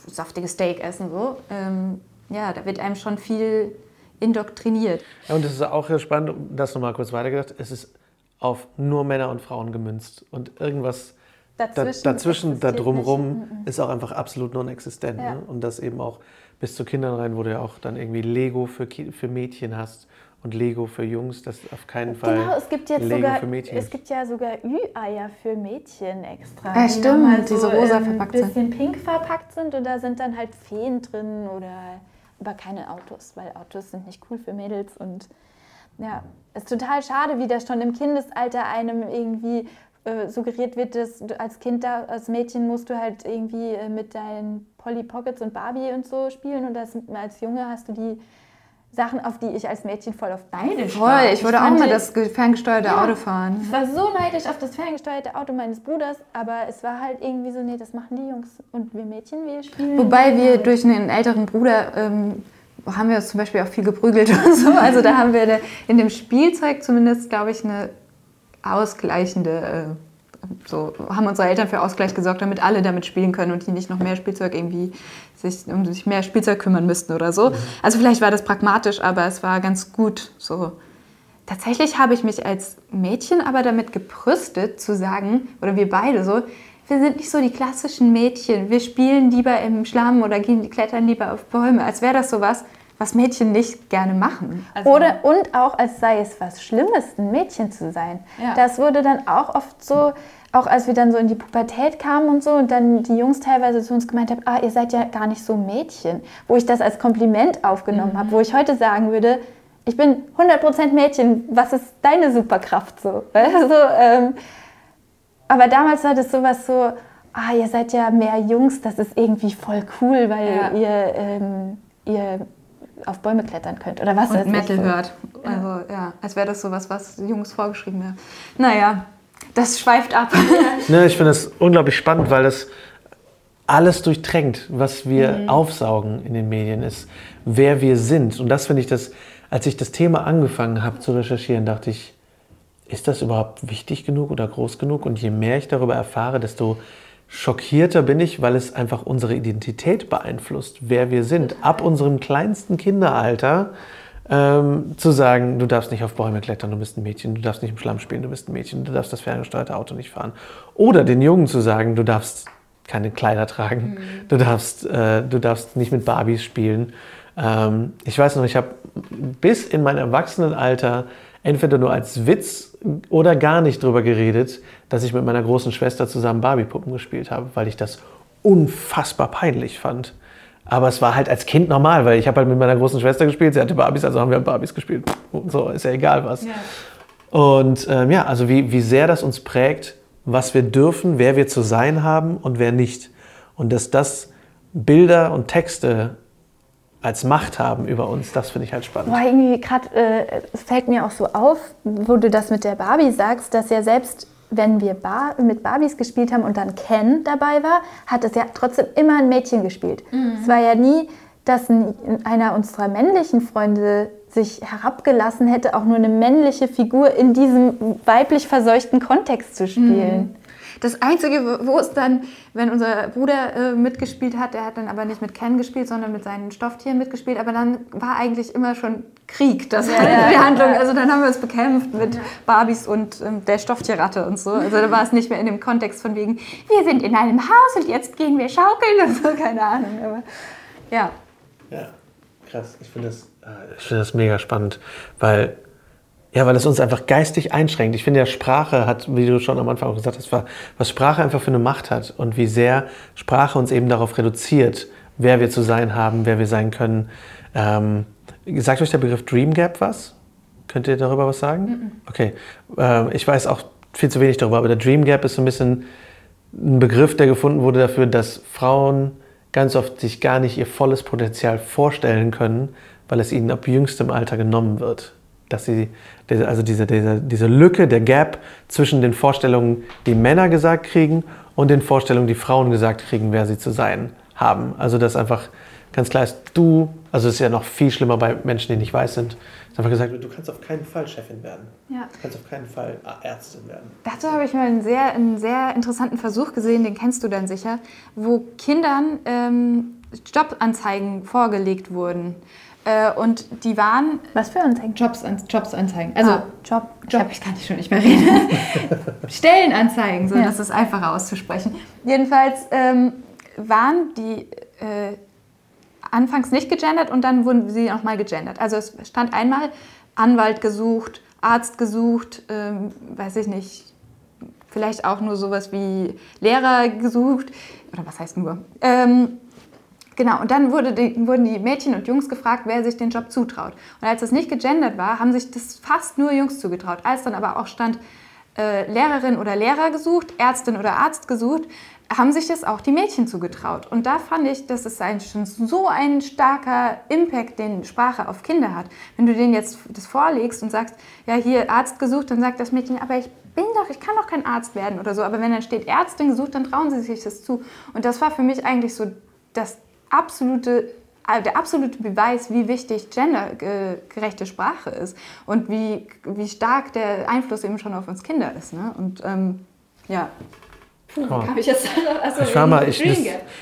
saftige Steak essen. So. Ähm, ja, da wird einem schon viel indoktriniert. Ja, und es ist auch spannend, das nochmal kurz weitergedacht, es ist auf nur Männer und Frauen gemünzt und irgendwas dazwischen, da, dazwischen da drumherum mhm, ist auch einfach absolut non-existent. Ja. Ne? Und das eben auch bis zu Kindern rein, wo du ja auch dann irgendwie Lego für, für Mädchen hast und Lego für Jungs, das auf keinen Fall. Genau, es gibt jetzt Lego sogar, für Mädchen. es gibt ja sogar Ü-Eier für Mädchen extra. Ja, stimmt, halt so, diese rosa verpackt sind. Ein bisschen pink verpackt sind und da sind dann halt Feen drin oder aber keine Autos, weil Autos sind nicht cool für Mädels und ja, ist total schade, wie das schon im Kindesalter einem irgendwie äh, suggeriert wird, dass du als Kind da, als Mädchen musst du halt irgendwie äh, mit deinen Polly Pockets und Barbie und so spielen und das, als Junge hast du die Sachen, auf die ich als Mädchen voll auf neidisch war. Voll, ich wollte auch mal das ferngesteuerte ja, Auto fahren. Ich war so neidisch auf das ferngesteuerte Auto meines Bruders, aber es war halt irgendwie so, nee, das machen die Jungs und wir Mädchen, wir spielen. Wobei wir durch einen älteren Bruder ähm, haben wir uns zum Beispiel auch viel geprügelt und so. Also da haben wir in dem Spielzeug zumindest, glaube ich, eine ausgleichende, äh, so haben unsere Eltern für Ausgleich gesorgt, damit alle damit spielen können und die nicht noch mehr Spielzeug irgendwie sich um sich mehr Spielzeug kümmern müssten oder so. Mhm. Also vielleicht war das pragmatisch, aber es war ganz gut so. Tatsächlich habe ich mich als Mädchen aber damit gebrüstet zu sagen, oder wir beide so, wir sind nicht so die klassischen Mädchen. Wir spielen lieber im Schlamm oder gehen klettern lieber auf Bäume, als wäre das sowas, was Mädchen nicht gerne machen. Also Oder und auch als sei es was Schlimmes, ein Mädchen zu sein. Ja. Das wurde dann auch oft so, auch als wir dann so in die Pubertät kamen und so und dann die Jungs teilweise zu uns gemeint haben, ah, ihr seid ja gar nicht so Mädchen, wo ich das als Kompliment aufgenommen mhm. habe, wo ich heute sagen würde, ich bin 100% Mädchen, was ist deine Superkraft so? Also, ähm, aber damals war das sowas so, ah, ihr seid ja mehr Jungs, das ist irgendwie voll cool, weil ja. ihr, ähm, ihr auf Bäume klettern könnt oder was. Und Metal so. hört. Also ja, als wäre das sowas, was Jungs vorgeschrieben wäre. Naja, das schweift ab. ne, ich finde das unglaublich spannend, weil das alles durchdrängt, was wir mhm. aufsaugen in den Medien, ist, wer wir sind. Und das finde ich das, als ich das Thema angefangen habe zu recherchieren, dachte ich, ist das überhaupt wichtig genug oder groß genug? Und je mehr ich darüber erfahre, desto schockierter bin ich, weil es einfach unsere Identität beeinflusst, wer wir sind. Ab unserem kleinsten Kinderalter ähm, zu sagen, du darfst nicht auf Bäume klettern, du bist ein Mädchen, du darfst nicht im Schlamm spielen, du bist ein Mädchen, du darfst das ferngesteuerte Auto nicht fahren. Oder den Jungen zu sagen, du darfst keine Kleider tragen, mhm. du, darfst, äh, du darfst nicht mit Barbies spielen. Ähm, ich weiß noch, ich habe bis in mein Erwachsenenalter entweder nur als Witz oder gar nicht darüber geredet, dass ich mit meiner großen Schwester zusammen Barbie-Puppen gespielt habe, weil ich das unfassbar peinlich fand. Aber es war halt als Kind normal, weil ich habe halt mit meiner großen Schwester gespielt, sie hatte Barbies, also haben wir Barbies gespielt. So, ist ja egal was. Ja. Und ähm, ja, also wie, wie sehr das uns prägt, was wir dürfen, wer wir zu sein haben und wer nicht. Und dass das Bilder und Texte als Macht haben über uns, das finde ich halt spannend. Boah, irgendwie gerade, äh, es fällt mir auch so auf, wo du das mit der Barbie sagst, dass ja selbst wenn wir Bar mit Barbies gespielt haben und dann Ken dabei war, hat es ja trotzdem immer ein Mädchen gespielt. Mhm. Es war ja nie, dass ein, einer unserer männlichen Freunde sich herabgelassen hätte, auch nur eine männliche Figur in diesem weiblich verseuchten Kontext zu spielen. Mhm. Das Einzige, wo es dann, wenn unser Bruder äh, mitgespielt hat, der hat dann aber nicht mit Ken gespielt, sondern mit seinen Stofftieren mitgespielt, aber dann war eigentlich immer schon Krieg, das ja, ja, die Handlung. Also dann haben wir es bekämpft mit ja. Barbies und ähm, der Stofftierratte und so. Also da war es nicht mehr in dem Kontext von wegen, wir sind in einem Haus und jetzt gehen wir schaukeln und so, keine Ahnung. Aber ja. Ja, krass. Ich finde das, äh, find das mega spannend, weil ja, weil es uns einfach geistig einschränkt. Ich finde ja, Sprache hat, wie du schon am Anfang auch gesagt hast, was Sprache einfach für eine Macht hat und wie sehr Sprache uns eben darauf reduziert, wer wir zu sein haben, wer wir sein können. Ähm, sagt euch der Begriff Dream Gap was? Könnt ihr darüber was sagen? Okay. Ähm, ich weiß auch viel zu wenig darüber, aber der Dream Gap ist so ein bisschen ein Begriff, der gefunden wurde dafür, dass Frauen ganz oft sich gar nicht ihr volles Potenzial vorstellen können, weil es ihnen ab jüngstem Alter genommen wird dass sie, also diese, diese, diese Lücke, der Gap zwischen den Vorstellungen, die Männer gesagt kriegen und den Vorstellungen, die Frauen gesagt kriegen, wer sie zu sein haben. Also dass einfach ganz klar ist, du, also es ist ja noch viel schlimmer bei Menschen, die nicht weiß sind, ist einfach gesagt, du kannst auf keinen Fall Chefin werden. Ja. Du kannst auf keinen Fall Ärztin werden. Dazu habe ich mal einen sehr, einen sehr interessanten Versuch gesehen, den kennst du dann sicher, wo Kindern ähm, Jobanzeigen vorgelegt wurden. Äh, und die waren. Was für Anzeigen? Jobs, Jobsanzeigen. Also ah, Job, Job. Ich, kann nicht schon nicht mehr reden. Stellenanzeigen, so ja. das ist einfacher auszusprechen. Jedenfalls ähm, waren die äh, anfangs nicht gegendert und dann wurden sie nochmal gegendert. Also es stand einmal Anwalt gesucht, Arzt gesucht, ähm, weiß ich nicht, vielleicht auch nur sowas wie Lehrer gesucht. Oder was heißt nur? Ähm, Genau, und dann wurde die, wurden die Mädchen und Jungs gefragt, wer sich den Job zutraut. Und als das nicht gegendert war, haben sich das fast nur Jungs zugetraut. Als dann aber auch stand, äh, Lehrerin oder Lehrer gesucht, Ärztin oder Arzt gesucht, haben sich das auch die Mädchen zugetraut. Und da fand ich, das ist ein, schon so ein starker Impact, den Sprache auf Kinder hat. Wenn du denen jetzt das vorlegst und sagst, ja, hier Arzt gesucht, dann sagt das Mädchen, aber ich bin doch, ich kann doch kein Arzt werden oder so. Aber wenn dann steht Ärztin gesucht, dann trauen sie sich das zu. Und das war für mich eigentlich so das absolute äh, der absolute Beweis, wie wichtig gendergerechte Sprache ist und wie, wie stark der Einfluss eben schon auf uns Kinder ist. Ne? Und ähm, ja. Puh, oh. ich jetzt also ich war mal, ich, das,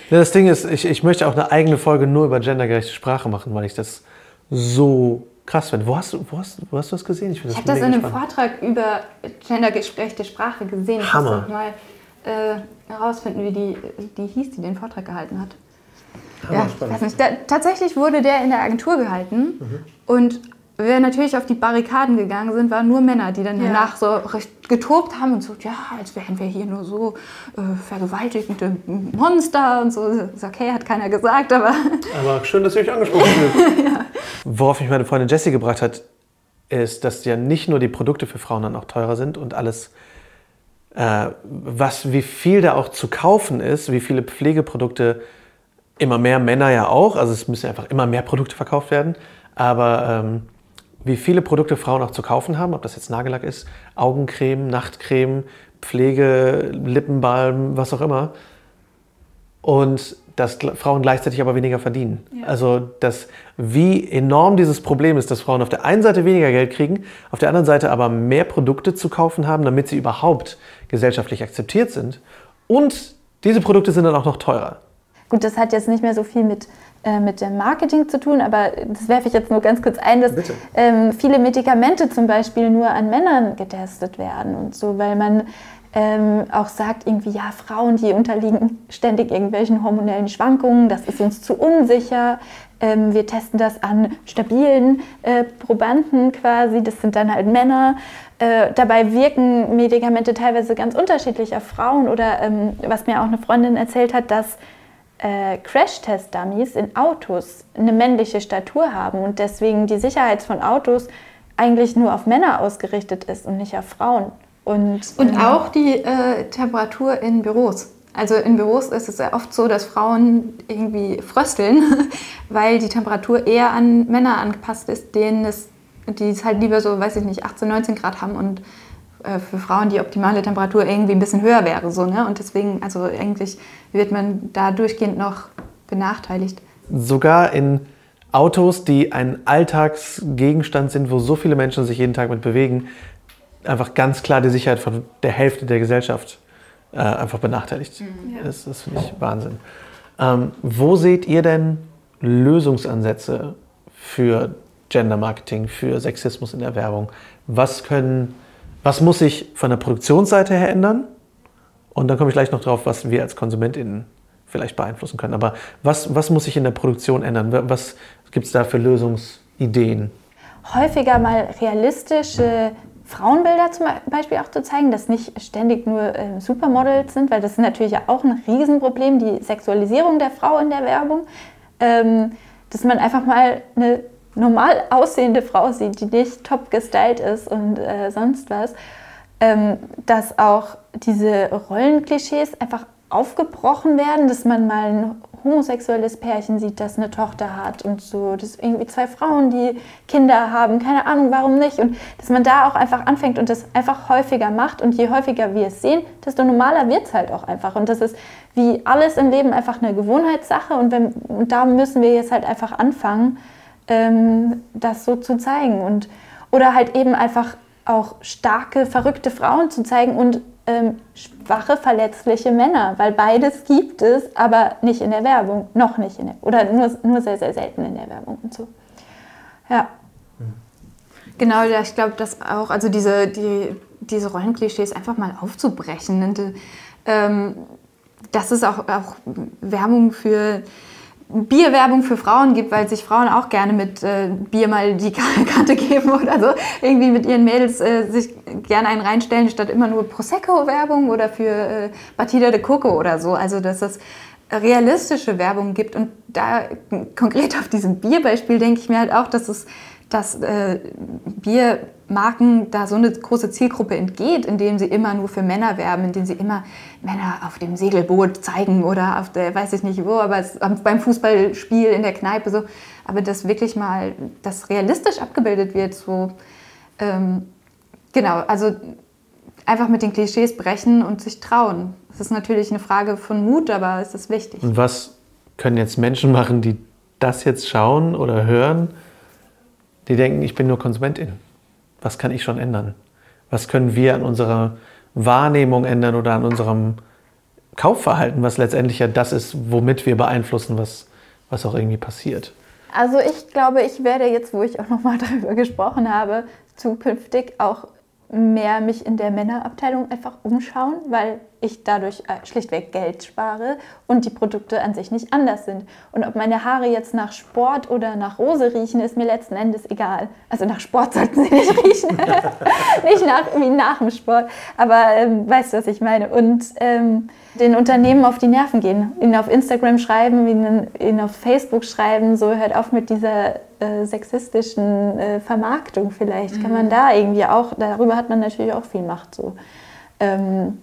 das Ding ist, ich, ich möchte auch eine eigene Folge nur über gendergerechte Sprache machen, weil ich das so krass finde. Wo hast du, wo hast, wo hast du das gesehen? Ich, ich habe das in einem spannend. Vortrag über gendergerechte Sprache gesehen. Hammer. Ich muss mal äh, herausfinden, wie die, die hieß, die den Vortrag gehalten hat. Ja. Da, tatsächlich wurde der in der Agentur gehalten mhm. und wir natürlich auf die Barrikaden gegangen sind, waren nur Männer, die dann ja. danach so getobt haben und so, ja, als wären wir hier nur so äh, vergewaltigende Monster und so. Das ist okay, hat keiner gesagt, aber... Aber schön, dass ihr euch angesprochen fühlt. ja. Worauf mich meine Freundin Jessie gebracht hat, ist, dass ja nicht nur die Produkte für Frauen dann auch teurer sind und alles, äh, was, wie viel da auch zu kaufen ist, wie viele Pflegeprodukte immer mehr Männer ja auch, also es müssen einfach immer mehr Produkte verkauft werden, aber ähm, wie viele Produkte Frauen auch zu kaufen haben, ob das jetzt Nagellack ist, Augencreme, Nachtcreme, Pflege, Lippenbalm, was auch immer. Und dass Frauen gleichzeitig aber weniger verdienen. Ja. Also dass, wie enorm dieses Problem ist, dass Frauen auf der einen Seite weniger Geld kriegen, auf der anderen Seite aber mehr Produkte zu kaufen haben, damit sie überhaupt gesellschaftlich akzeptiert sind. Und diese Produkte sind dann auch noch teurer. Gut, das hat jetzt nicht mehr so viel mit, äh, mit dem Marketing zu tun, aber das werfe ich jetzt nur ganz kurz ein, dass ähm, viele Medikamente zum Beispiel nur an Männern getestet werden und so, weil man ähm, auch sagt, irgendwie, ja, Frauen, die unterliegen ständig irgendwelchen hormonellen Schwankungen, das ist uns zu unsicher. Ähm, wir testen das an stabilen äh, Probanden quasi, das sind dann halt Männer. Äh, dabei wirken Medikamente teilweise ganz unterschiedlich auf Frauen oder ähm, was mir auch eine Freundin erzählt hat, dass äh, Crash-Test-Dummies in Autos eine männliche Statur haben und deswegen die Sicherheit von Autos eigentlich nur auf Männer ausgerichtet ist und nicht auf Frauen. Und, und ähm, auch die äh, Temperatur in Büros. Also in Büros ist es ja oft so, dass Frauen irgendwie frösteln, weil die Temperatur eher an Männer angepasst ist, denen es, die es halt lieber so, weiß ich nicht, 18, 19 Grad haben und für Frauen die optimale Temperatur irgendwie ein bisschen höher wäre. So, ne? Und deswegen, also eigentlich wird man da durchgehend noch benachteiligt. Sogar in Autos, die ein Alltagsgegenstand sind, wo so viele Menschen sich jeden Tag mit bewegen, einfach ganz klar die Sicherheit von der Hälfte der Gesellschaft äh, einfach benachteiligt. Mhm, ja. Das, das finde ich Wahnsinn. Ähm, wo seht ihr denn Lösungsansätze für Gender Marketing, für Sexismus in der Werbung? Was können was muss sich von der Produktionsseite her ändern? Und dann komme ich gleich noch drauf, was wir als KonsumentInnen vielleicht beeinflussen können. Aber was, was muss sich in der Produktion ändern? Was gibt es da für Lösungsideen? Häufiger mal realistische Frauenbilder zum Beispiel auch zu zeigen, dass nicht ständig nur äh, Supermodels sind, weil das ist natürlich auch ein Riesenproblem, die Sexualisierung der Frau in der Werbung. Ähm, dass man einfach mal eine normal aussehende Frau sieht, die nicht top gestylt ist und äh, sonst was, ähm, dass auch diese Rollenklischees einfach aufgebrochen werden, dass man mal einen homosexuelles Pärchen sieht, das eine Tochter hat und so, das irgendwie zwei Frauen, die Kinder haben, keine Ahnung, warum nicht. Und dass man da auch einfach anfängt und das einfach häufiger macht und je häufiger wir es sehen, desto normaler wird es halt auch einfach. Und das ist wie alles im Leben einfach eine Gewohnheitssache und, wenn, und da müssen wir jetzt halt einfach anfangen, ähm, das so zu zeigen und oder halt eben einfach auch starke, verrückte Frauen zu zeigen und ähm, schwache, verletzliche Männer, weil beides gibt es, aber nicht in der Werbung, noch nicht in der, oder nur, nur sehr, sehr selten in der Werbung und so. Ja. Genau, ja, ich glaube, dass auch, also diese, die, diese Rollenklischees einfach mal aufzubrechen. Und, ähm, dass es auch, auch Werbung für Bierwerbung für Frauen gibt, weil sich Frauen auch gerne mit äh, Bier mal die Karte geben oder so, irgendwie mit ihren Mädels äh, sich gerne einen reinstellen, statt immer nur Prosecco-Werbung oder für äh, Batida de Coco oder so. Also, dass es realistische Werbung gibt. Und da konkret auf diesem Bierbeispiel denke ich mir halt auch, dass es dass äh, Biermarken da so eine große Zielgruppe entgeht, indem sie immer nur für Männer werben, indem sie immer Männer auf dem Segelboot zeigen oder auf der, weiß ich nicht wo, aber beim Fußballspiel in der Kneipe so. Aber dass wirklich mal das realistisch abgebildet wird, so ähm, genau, also einfach mit den Klischees brechen und sich trauen. Das ist natürlich eine Frage von Mut, aber es ist wichtig. Und was können jetzt Menschen machen, die das jetzt schauen oder hören? die denken, ich bin nur Konsumentin. Was kann ich schon ändern? Was können wir an unserer Wahrnehmung ändern oder an unserem Kaufverhalten, was letztendlich ja das ist, womit wir beeinflussen, was, was auch irgendwie passiert? Also ich glaube, ich werde jetzt, wo ich auch nochmal darüber gesprochen habe, zukünftig auch mehr mich in der Männerabteilung einfach umschauen, weil ich dadurch äh, schlichtweg Geld spare und die Produkte an sich nicht anders sind. Und ob meine Haare jetzt nach Sport oder nach Rose riechen, ist mir letzten Endes egal. Also nach Sport sollten sie nicht riechen. nicht nach, wie nach dem Sport. Aber ähm, weißt du, was ich meine? Und ähm, den Unternehmen auf die Nerven gehen. Ihnen auf Instagram schreiben, ihnen, ihnen auf Facebook schreiben, so hört auf mit dieser äh, sexistischen äh, Vermarktung vielleicht. Mhm. Kann man da irgendwie auch, darüber hat man natürlich auch viel Macht so. Ähm,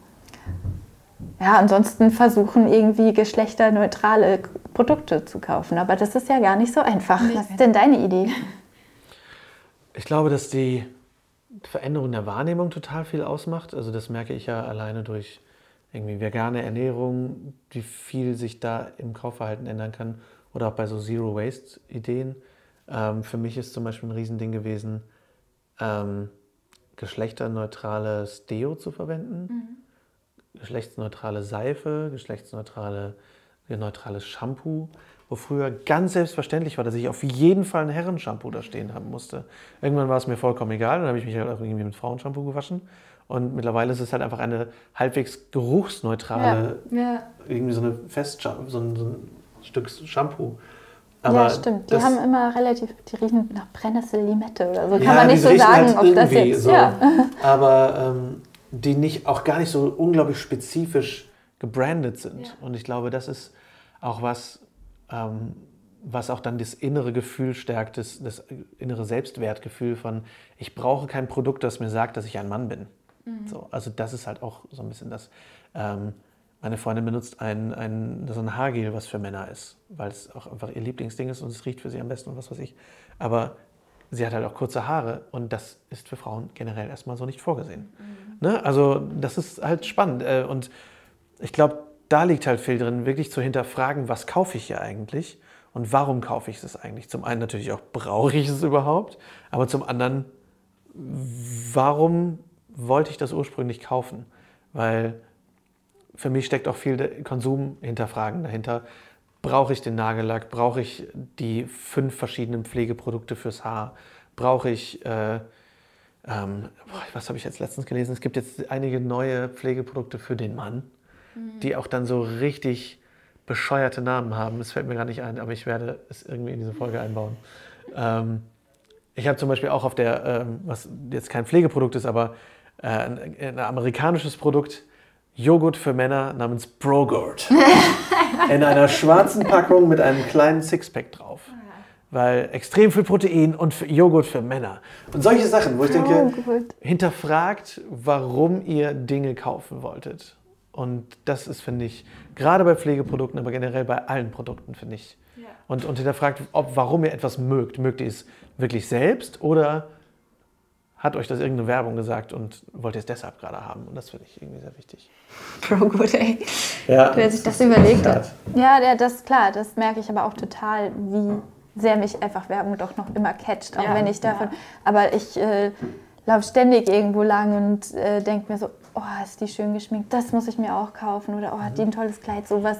ja, ansonsten versuchen irgendwie geschlechterneutrale Produkte zu kaufen. Aber das ist ja gar nicht so einfach. Was ist denn deine Idee? Ich glaube, dass die Veränderung der Wahrnehmung total viel ausmacht. Also das merke ich ja alleine durch irgendwie vegane Ernährung, wie viel sich da im Kaufverhalten ändern kann. Oder auch bei so Zero-Waste-Ideen. Ähm, für mich ist zum Beispiel ein Riesending gewesen, ähm, geschlechterneutrales Deo zu verwenden. Mhm geschlechtsneutrale Seife, geschlechtsneutrale neutrales Shampoo, wo früher ganz selbstverständlich war, dass ich auf jeden Fall ein Herrenshampoo da stehen haben musste. Irgendwann war es mir vollkommen egal, dann habe ich mich halt auch irgendwie mit Frauenshampoo gewaschen. Und mittlerweile ist es halt einfach eine halbwegs geruchsneutrale, ja, ja. irgendwie so eine Fest, so ein, so ein Stück Shampoo. Aber ja, stimmt. Die haben immer relativ, die riechen nach Brennnessel, Limette oder so. Kann ja, man nicht so sagen, halt ob das jetzt. So. Ja. Aber ähm, die nicht, auch gar nicht so unglaublich spezifisch gebrandet sind. Ja. Und ich glaube, das ist auch was, ähm, was auch dann das innere Gefühl stärkt, das, das, innere Selbstwertgefühl von, ich brauche kein Produkt, das mir sagt, dass ich ein Mann bin. Mhm. So, also das ist halt auch so ein bisschen das. Ähm, meine Freundin benutzt ein, ein, so ein Haargel, was für Männer ist, weil es auch einfach ihr Lieblingsding ist und es riecht für sie am besten und was weiß ich. Aber sie hat halt auch kurze Haare und das ist für Frauen generell erstmal so nicht vorgesehen. Mhm. Ne? Also das ist halt spannend äh, und ich glaube, da liegt halt viel drin, wirklich zu hinterfragen, was kaufe ich hier eigentlich und warum kaufe ich es eigentlich. Zum einen natürlich auch, brauche ich es überhaupt, aber zum anderen, warum wollte ich das ursprünglich kaufen? Weil für mich steckt auch viel Konsum hinterfragen dahinter brauche ich den Nagellack, brauche ich die fünf verschiedenen Pflegeprodukte fürs Haar, brauche ich, äh, ähm, was habe ich jetzt letztens gelesen, es gibt jetzt einige neue Pflegeprodukte für den Mann, mhm. die auch dann so richtig bescheuerte Namen haben. Das fällt mir gar nicht ein, aber ich werde es irgendwie in diese Folge einbauen. Ähm, ich habe zum Beispiel auch auf der, ähm, was jetzt kein Pflegeprodukt ist, aber äh, ein, ein amerikanisches Produkt, Joghurt für Männer namens Brogurt. in einer schwarzen Packung mit einem kleinen Sixpack drauf. Weil extrem viel Protein und Joghurt für Männer. Und solche Sachen, wo ich denke, hinterfragt, warum ihr Dinge kaufen wolltet. Und das ist, finde ich, gerade bei Pflegeprodukten, aber generell bei allen Produkten, finde ich. Ja. Und, und hinterfragt, ob, warum ihr etwas mögt. Mögt ihr es wirklich selbst oder hat euch das irgendeine Werbung gesagt und wollt ihr es deshalb gerade haben? Und das finde ich irgendwie sehr wichtig. Bro, gut, ey. Ja, Wer sich das, das überlegt hat. Ja, ja, das ist klar. Das merke ich aber auch total, wie sehr mich einfach Werbung doch noch immer catcht. Auch ja, wenn ich davon. Ja. Aber ich äh, laufe ständig irgendwo lang und äh, denke mir so, oh, ist die schön geschminkt, das muss ich mir auch kaufen. Oder oh, hat die ein tolles Kleid, sowas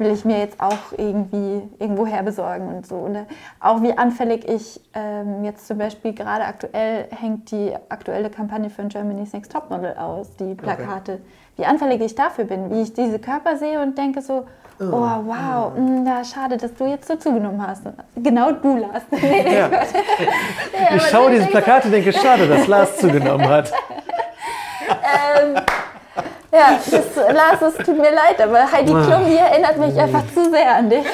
will ich mir jetzt auch irgendwie irgendwo her besorgen und so. Und äh, auch wie anfällig ich ähm, jetzt zum Beispiel gerade aktuell hängt die aktuelle Kampagne für Germany's Next Topmodel aus, die Plakate. Okay. Wie anfällig ich dafür bin, wie ich diese Körper sehe und denke so, oh, oh wow, oh. Mh, ja, schade, dass du jetzt so zugenommen hast. Genau du, Lars. Nee, ja. ich schaue dieses Plakat und denke, schade, dass Lars zugenommen hat. ähm, ja, das, Lars, es tut mir leid, aber Heidi. Klum, die erinnert mich einfach zu sehr an dich.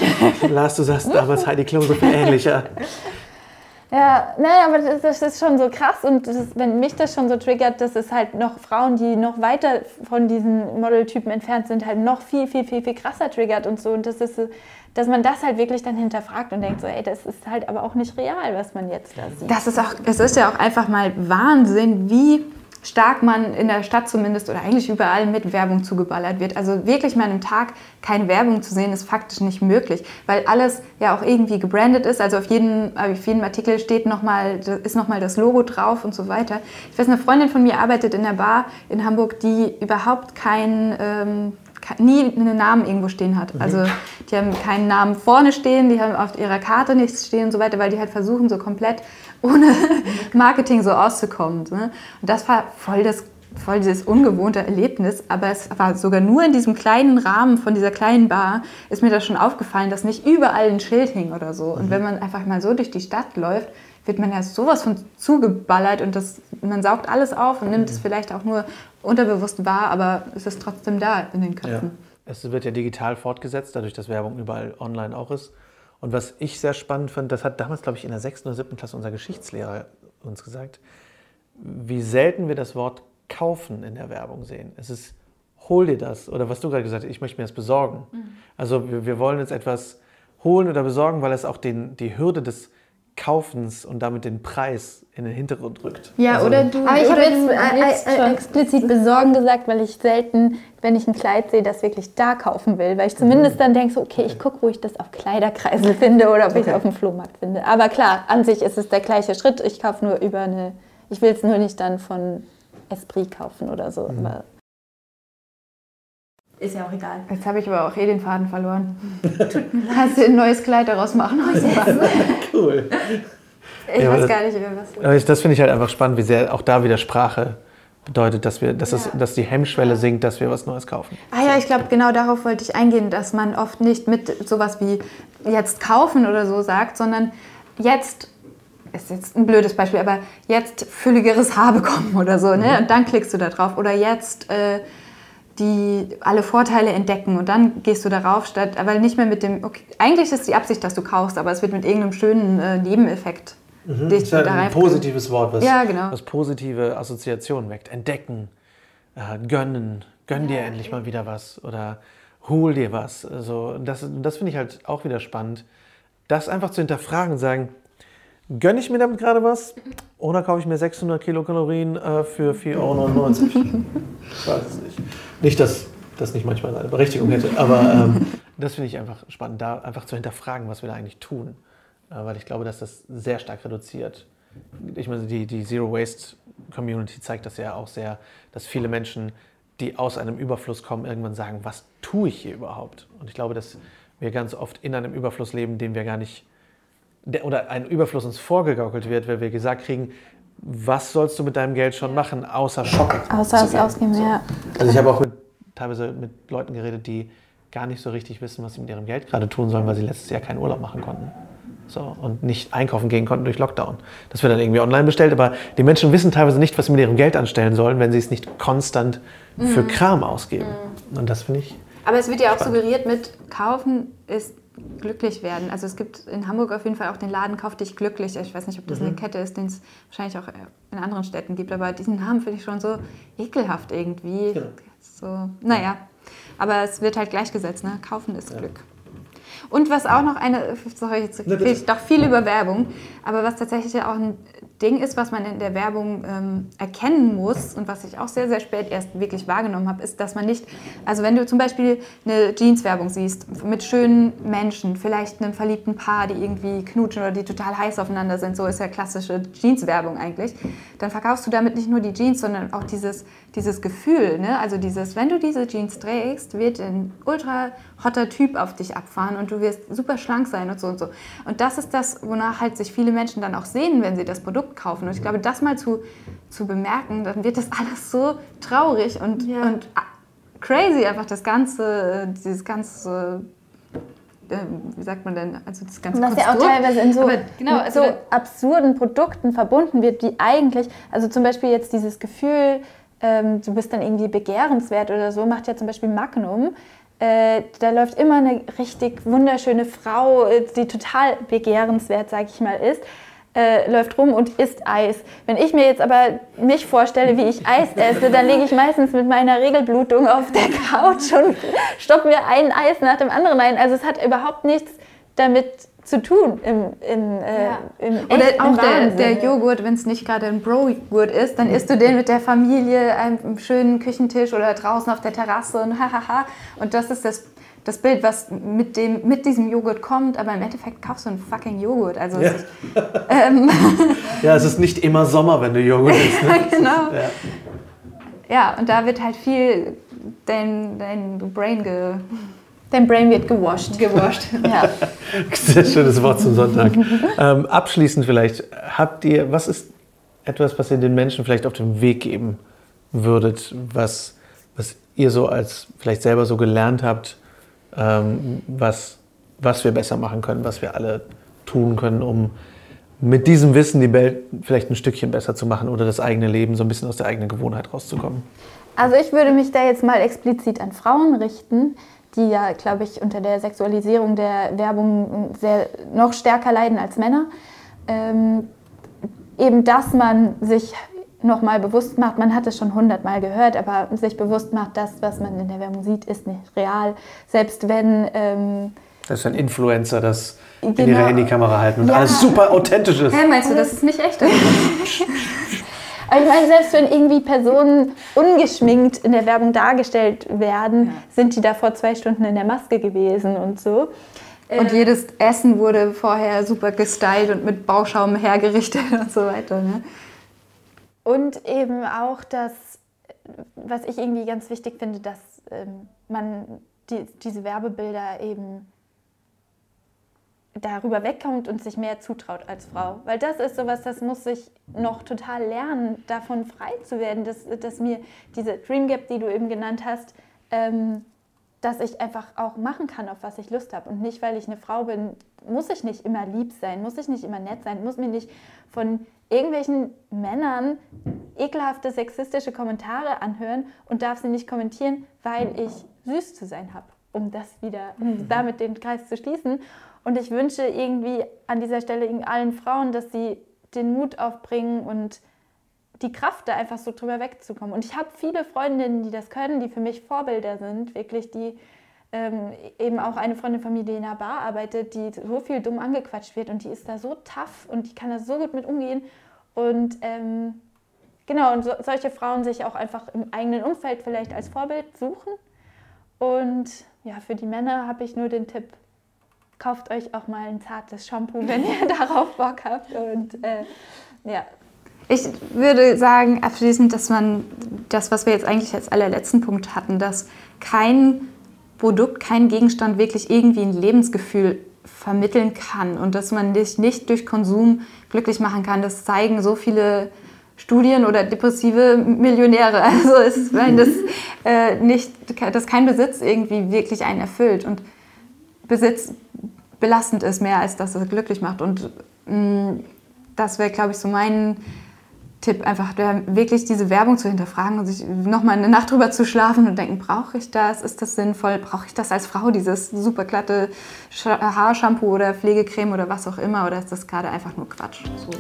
Lars, du sagst damals Heidi Klum so viel ähnlicher. Ja, naja, aber das, das, ist schon so krass und das, wenn mich das schon so triggert, dass es halt noch Frauen, die noch weiter von diesen Modeltypen entfernt sind, halt noch viel, viel, viel, viel krasser triggert und so. Und das ist, dass man das halt wirklich dann hinterfragt und denkt so, ey, das ist halt aber auch nicht real, was man jetzt da sieht. Das ist auch, es ist ja auch einfach mal Wahnsinn, wie stark man in der Stadt zumindest oder eigentlich überall mit Werbung zugeballert wird. Also wirklich mal an einem Tag keine Werbung zu sehen, ist faktisch nicht möglich, weil alles ja auch irgendwie gebrandet ist. Also auf jedem, auf jedem Artikel steht noch mal, ist nochmal das Logo drauf und so weiter. Ich weiß, eine Freundin von mir arbeitet in der Bar in Hamburg, die überhaupt kein... Ähm, nie einen Namen irgendwo stehen hat. Also mhm. die haben keinen Namen vorne stehen, die haben auf ihrer Karte nichts stehen und so weiter, weil die halt versuchen, so komplett ohne Marketing so auszukommen. Ne? Und das war voll das voll dieses ungewohnte Erlebnis, aber es war sogar nur in diesem kleinen Rahmen von dieser kleinen Bar, ist mir das schon aufgefallen, dass nicht überall ein Schild hing oder so. Und mhm. wenn man einfach mal so durch die Stadt läuft, wird man ja sowas von zugeballert und das, man saugt alles auf und nimmt mhm. es vielleicht auch nur unterbewusst wahr, aber es ist trotzdem da in den Köpfen. Ja. Es wird ja digital fortgesetzt, dadurch, dass Werbung überall online auch ist. Und was ich sehr spannend fand, das hat damals, glaube ich, in der sechsten oder siebten Klasse unser Geschichtslehrer uns gesagt, wie selten wir das Wort kaufen in der Werbung sehen. Es ist, hol dir das. Oder was du gerade gesagt hast, ich möchte mir das besorgen. Mhm. Also wir, wir, wollen jetzt etwas holen oder besorgen, weil es auch den, die Hürde des Kaufens und damit den Preis in den Hintergrund rückt. Ja, also, oder du. Aber ich habe jetzt äh, äh, explizit besorgen gesagt, weil ich selten, wenn ich ein Kleid sehe, das wirklich da kaufen will. Weil ich zumindest dann denke, so, okay, ich gucke, wo ich das auf Kleiderkreisel finde oder ob okay. ich es auf dem Flohmarkt finde. Aber klar, an sich ist es der gleiche Schritt. Ich kaufe nur über eine, ich will es nur nicht dann von Esprit kaufen oder so. Mhm. Aber ist ja auch egal. Jetzt habe ich aber auch eh den Faden verloren. Hast du ein neues Kleid daraus machen? cool. Ich ja, weiß gar nicht, was. Das finde ich halt einfach spannend, wie sehr auch da wieder Sprache bedeutet, dass, wir, dass, ja. es, dass die Hemmschwelle sinkt, dass wir was Neues kaufen. Ah ja, ich glaube, genau darauf wollte ich eingehen, dass man oft nicht mit sowas wie jetzt kaufen oder so sagt, sondern jetzt ist jetzt ein blödes Beispiel, aber jetzt fülligeres Haar bekommen oder so, ne? Mhm. Und dann klickst du da drauf. Oder jetzt äh, die alle Vorteile entdecken und dann gehst du darauf, statt, weil nicht mehr mit dem, okay, eigentlich ist die Absicht, dass du kaufst, aber es wird mit irgendeinem schönen äh, Nebeneffekt. Mhm. Dich das ist ja ein positives Wort, was, ja, genau. was positive Assoziationen weckt. Entdecken, äh, gönnen, gönn dir ja, endlich okay. mal wieder was oder hol dir was. Also das, das finde ich halt auch wieder spannend, das einfach zu hinterfragen und sagen, Gönne ich mir damit gerade was? Oder kaufe ich mir 600 Kilokalorien äh, für 4,99 Euro? ich weiß es nicht. Nicht, dass das nicht manchmal eine Berechtigung hätte, aber ähm, das finde ich einfach spannend, da einfach zu hinterfragen, was wir da eigentlich tun. Äh, weil ich glaube, dass das sehr stark reduziert. Ich meine, die, die Zero Waste Community zeigt das ja auch sehr, dass viele Menschen, die aus einem Überfluss kommen, irgendwann sagen, was tue ich hier überhaupt? Und ich glaube, dass wir ganz oft in einem Überfluss leben, den wir gar nicht oder ein Überfluss uns vorgegaukelt wird, weil wir gesagt kriegen, was sollst du mit deinem Geld schon machen, außer shoppen? Außer es ausgeben, so. ja. Also ich habe auch mit, teilweise mit Leuten geredet, die gar nicht so richtig wissen, was sie mit ihrem Geld gerade tun sollen, weil sie letztes Jahr keinen Urlaub machen konnten. So, und nicht einkaufen gehen konnten durch Lockdown. Das wird dann irgendwie online bestellt, aber die Menschen wissen teilweise nicht, was sie mit ihrem Geld anstellen sollen, wenn sie es nicht konstant für mhm. Kram ausgeben. Mhm. Und das finde ich. Aber es wird ja auch spannend. suggeriert mit kaufen ist glücklich werden. Also es gibt in Hamburg auf jeden Fall auch den Laden Kauf dich glücklich. Ich weiß nicht, ob das mhm. eine Kette ist, den es wahrscheinlich auch in anderen Städten gibt, aber diesen Namen finde ich schon so ekelhaft irgendwie. Ja. So, naja. Aber es wird halt gleichgesetzt, ne? Kaufen ist ja. Glück. Und was auch noch eine, sorry, jetzt rede ich doch viel über Werbung, aber was tatsächlich auch ein Ding ist, was man in der Werbung ähm, erkennen muss und was ich auch sehr, sehr spät erst wirklich wahrgenommen habe, ist, dass man nicht, also wenn du zum Beispiel eine Jeans-Werbung siehst mit schönen Menschen, vielleicht einem verliebten Paar, die irgendwie knutschen oder die total heiß aufeinander sind, so ist ja klassische Jeans-Werbung eigentlich, dann verkaufst du damit nicht nur die Jeans, sondern auch dieses, dieses Gefühl, ne? also dieses, wenn du diese Jeans trägst, wird ein ultra hotter Typ auf dich abfahren und du wirst super schlank sein und so und so. Und das ist das, wonach halt sich viele Menschen dann auch sehen, wenn sie das Produkt kaufen. Und ich glaube, das mal zu, zu bemerken, dann wird das alles so traurig und, ja. und crazy, einfach das ganze, dieses ganze äh, wie sagt man denn, also das ganze Was ja auch teilweise in so, genau, also so absurden Produkten verbunden wird, die eigentlich, also zum Beispiel jetzt dieses Gefühl, ähm, du bist dann irgendwie begehrenswert oder so, macht ja zum Beispiel Magnum. Äh, da läuft immer eine richtig wunderschöne Frau, äh, die total begehrenswert, sag ich mal, ist äh, läuft rum und isst Eis. Wenn ich mir jetzt aber mich vorstelle, wie ich Eis esse, dann lege ich meistens mit meiner Regelblutung auf der Couch und stoppe mir ein Eis nach dem anderen ein. Also es hat überhaupt nichts damit zu tun im, im, äh, ja. im Oder auch der, der, Joghurt, wenn es nicht gerade ein Bro-Joghurt ist, dann isst du den mit der Familie am schönen Küchentisch oder draußen auf der Terrasse und hahaha. Und das ist das das Bild, was mit, dem, mit diesem Joghurt kommt, aber im Endeffekt kaufst du einen fucking Joghurt. Also ja. Es ist, ähm, ja, es ist nicht immer Sommer, wenn du Joghurt isst. Ne? ja, genau. Ja. ja. und da wird halt viel dein, dein Brain ge... Dein Brain wird gewascht. Gewascht, ja. Sehr schönes Wort zum Sonntag. ähm, abschließend vielleicht, habt ihr, was ist etwas, was ihr den Menschen vielleicht auf den Weg geben würdet, was, was ihr so als vielleicht selber so gelernt habt, ähm, was, was wir besser machen können, was wir alle tun können, um mit diesem Wissen die Welt vielleicht ein Stückchen besser zu machen oder das eigene Leben so ein bisschen aus der eigenen Gewohnheit rauszukommen? Also ich würde mich da jetzt mal explizit an Frauen richten, die ja, glaube ich, unter der Sexualisierung der Werbung sehr, noch stärker leiden als Männer. Ähm, eben, dass man sich nochmal bewusst macht, man hat es schon hundertmal gehört, aber sich bewusst macht, das, was man in der Werbung sieht, ist nicht real. Selbst wenn... Ähm, das ist ein Influencer, das genau. in ihre Handykamera halten und ja. alles super authentisch ist. Hä, meinst du, das ist nicht echt? Aber ich meine, selbst wenn irgendwie Personen ungeschminkt in der Werbung dargestellt werden, ja. sind die da vor zwei Stunden in der Maske gewesen und so. Und äh, jedes Essen wurde vorher super gestylt und mit Bauschaum hergerichtet und so weiter. Ne? Und eben auch das, was ich irgendwie ganz wichtig finde, dass ähm, man die, diese Werbebilder eben darüber wegkommt und sich mehr zutraut als Frau. Weil das ist sowas, das muss ich noch total lernen, davon frei zu werden, dass, dass mir diese Dream Gap, die du eben genannt hast, ähm, dass ich einfach auch machen kann, auf was ich Lust habe. Und nicht, weil ich eine Frau bin, muss ich nicht immer lieb sein, muss ich nicht immer nett sein, muss mir nicht von irgendwelchen Männern ekelhafte sexistische Kommentare anhören und darf sie nicht kommentieren, weil ich süß zu sein habe, um das wieder, um mhm. damit den Kreis zu schließen. Und ich wünsche irgendwie an dieser Stelle allen Frauen, dass sie den Mut aufbringen und die Kraft, da einfach so drüber wegzukommen. Und ich habe viele Freundinnen, die das können, die für mich Vorbilder sind, wirklich, die ähm, eben auch eine Freundin von mir, die in einer Bar arbeitet, die so viel dumm angequatscht wird und die ist da so tough und die kann da so gut mit umgehen. Und ähm, genau, und so, solche Frauen sich auch einfach im eigenen Umfeld vielleicht als Vorbild suchen. Und ja, für die Männer habe ich nur den Tipp, kauft euch auch mal ein zartes Shampoo, wenn ihr darauf Bock habt. Und äh, ja. Ich würde sagen, abschließend, dass man das, was wir jetzt eigentlich als allerletzten Punkt hatten, dass kein Produkt, kein Gegenstand wirklich irgendwie ein Lebensgefühl vermitteln kann und dass man dich nicht durch Konsum glücklich machen kann. Das zeigen so viele Studien oder depressive Millionäre. Also es ist, weil das äh, nicht, dass kein Besitz irgendwie wirklich einen erfüllt und Besitz belastend ist mehr als dass es glücklich macht. Und mh, mm, das wäre, glaube ich, so mein Tipp, einfach wirklich diese Werbung zu hinterfragen und sich nochmal eine Nacht drüber zu schlafen und denken, brauche ich das? Ist das sinnvoll? Brauche ich das als Frau, dieses super glatte Haarshampoo oder Pflegecreme oder was auch immer? Oder ist das gerade einfach nur Quatsch? So.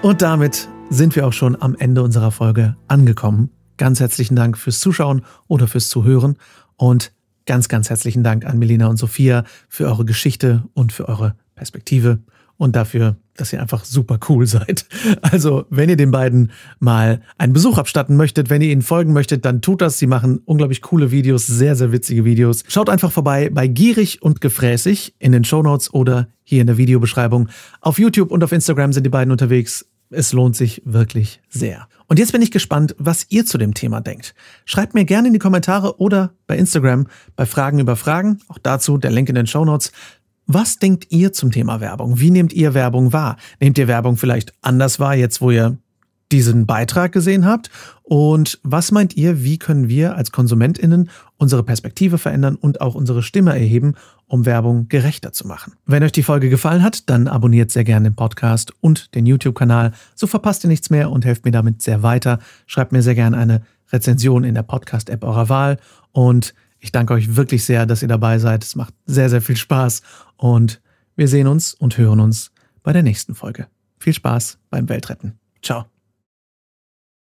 Und damit sind wir auch schon am Ende unserer Folge angekommen. ganz herzlichen Dank fürs Zuschauen oder fürs Zuhören und ganz, ganz herzlichen Dank an Melina und Sophia für eure Geschichte und für eure Perspektive und dafür, dass ihr einfach super cool seid. Also, wenn ihr den beiden mal einen Besuch abstatten möchtet, wenn ihr ihnen folgen möchtet, dann tut das. Sie machen unglaublich coole Videos, sehr, sehr witzige Videos. Schaut einfach vorbei bei Gierig und Gefräßig in den Shownotes oder hier in der Videobeschreibung. Auf YouTube und auf Instagram sind die beiden unterwegs. Es lohnt sich wirklich sehr. Und jetzt bin ich gespannt, was ihr zu dem Thema denkt. Schreibt mir gerne in die Kommentare oder bei Instagram bei Fragen über Fragen. Auch dazu der Link in den Show Notes. Was denkt ihr zum Thema Werbung? Wie nehmt ihr Werbung wahr? Nehmt ihr Werbung vielleicht anders wahr, jetzt wo ihr diesen Beitrag gesehen habt? Und was meint ihr, wie können wir als KonsumentInnen unsere Perspektive verändern und auch unsere Stimme erheben, um Werbung gerechter zu machen? Wenn euch die Folge gefallen hat, dann abonniert sehr gerne den Podcast und den YouTube-Kanal. So verpasst ihr nichts mehr und helft mir damit sehr weiter. Schreibt mir sehr gerne eine Rezension in der Podcast-App eurer Wahl und ich danke euch wirklich sehr, dass ihr dabei seid. Es macht sehr, sehr viel Spaß und wir sehen uns und hören uns bei der nächsten Folge. Viel Spaß beim Weltretten. Ciao.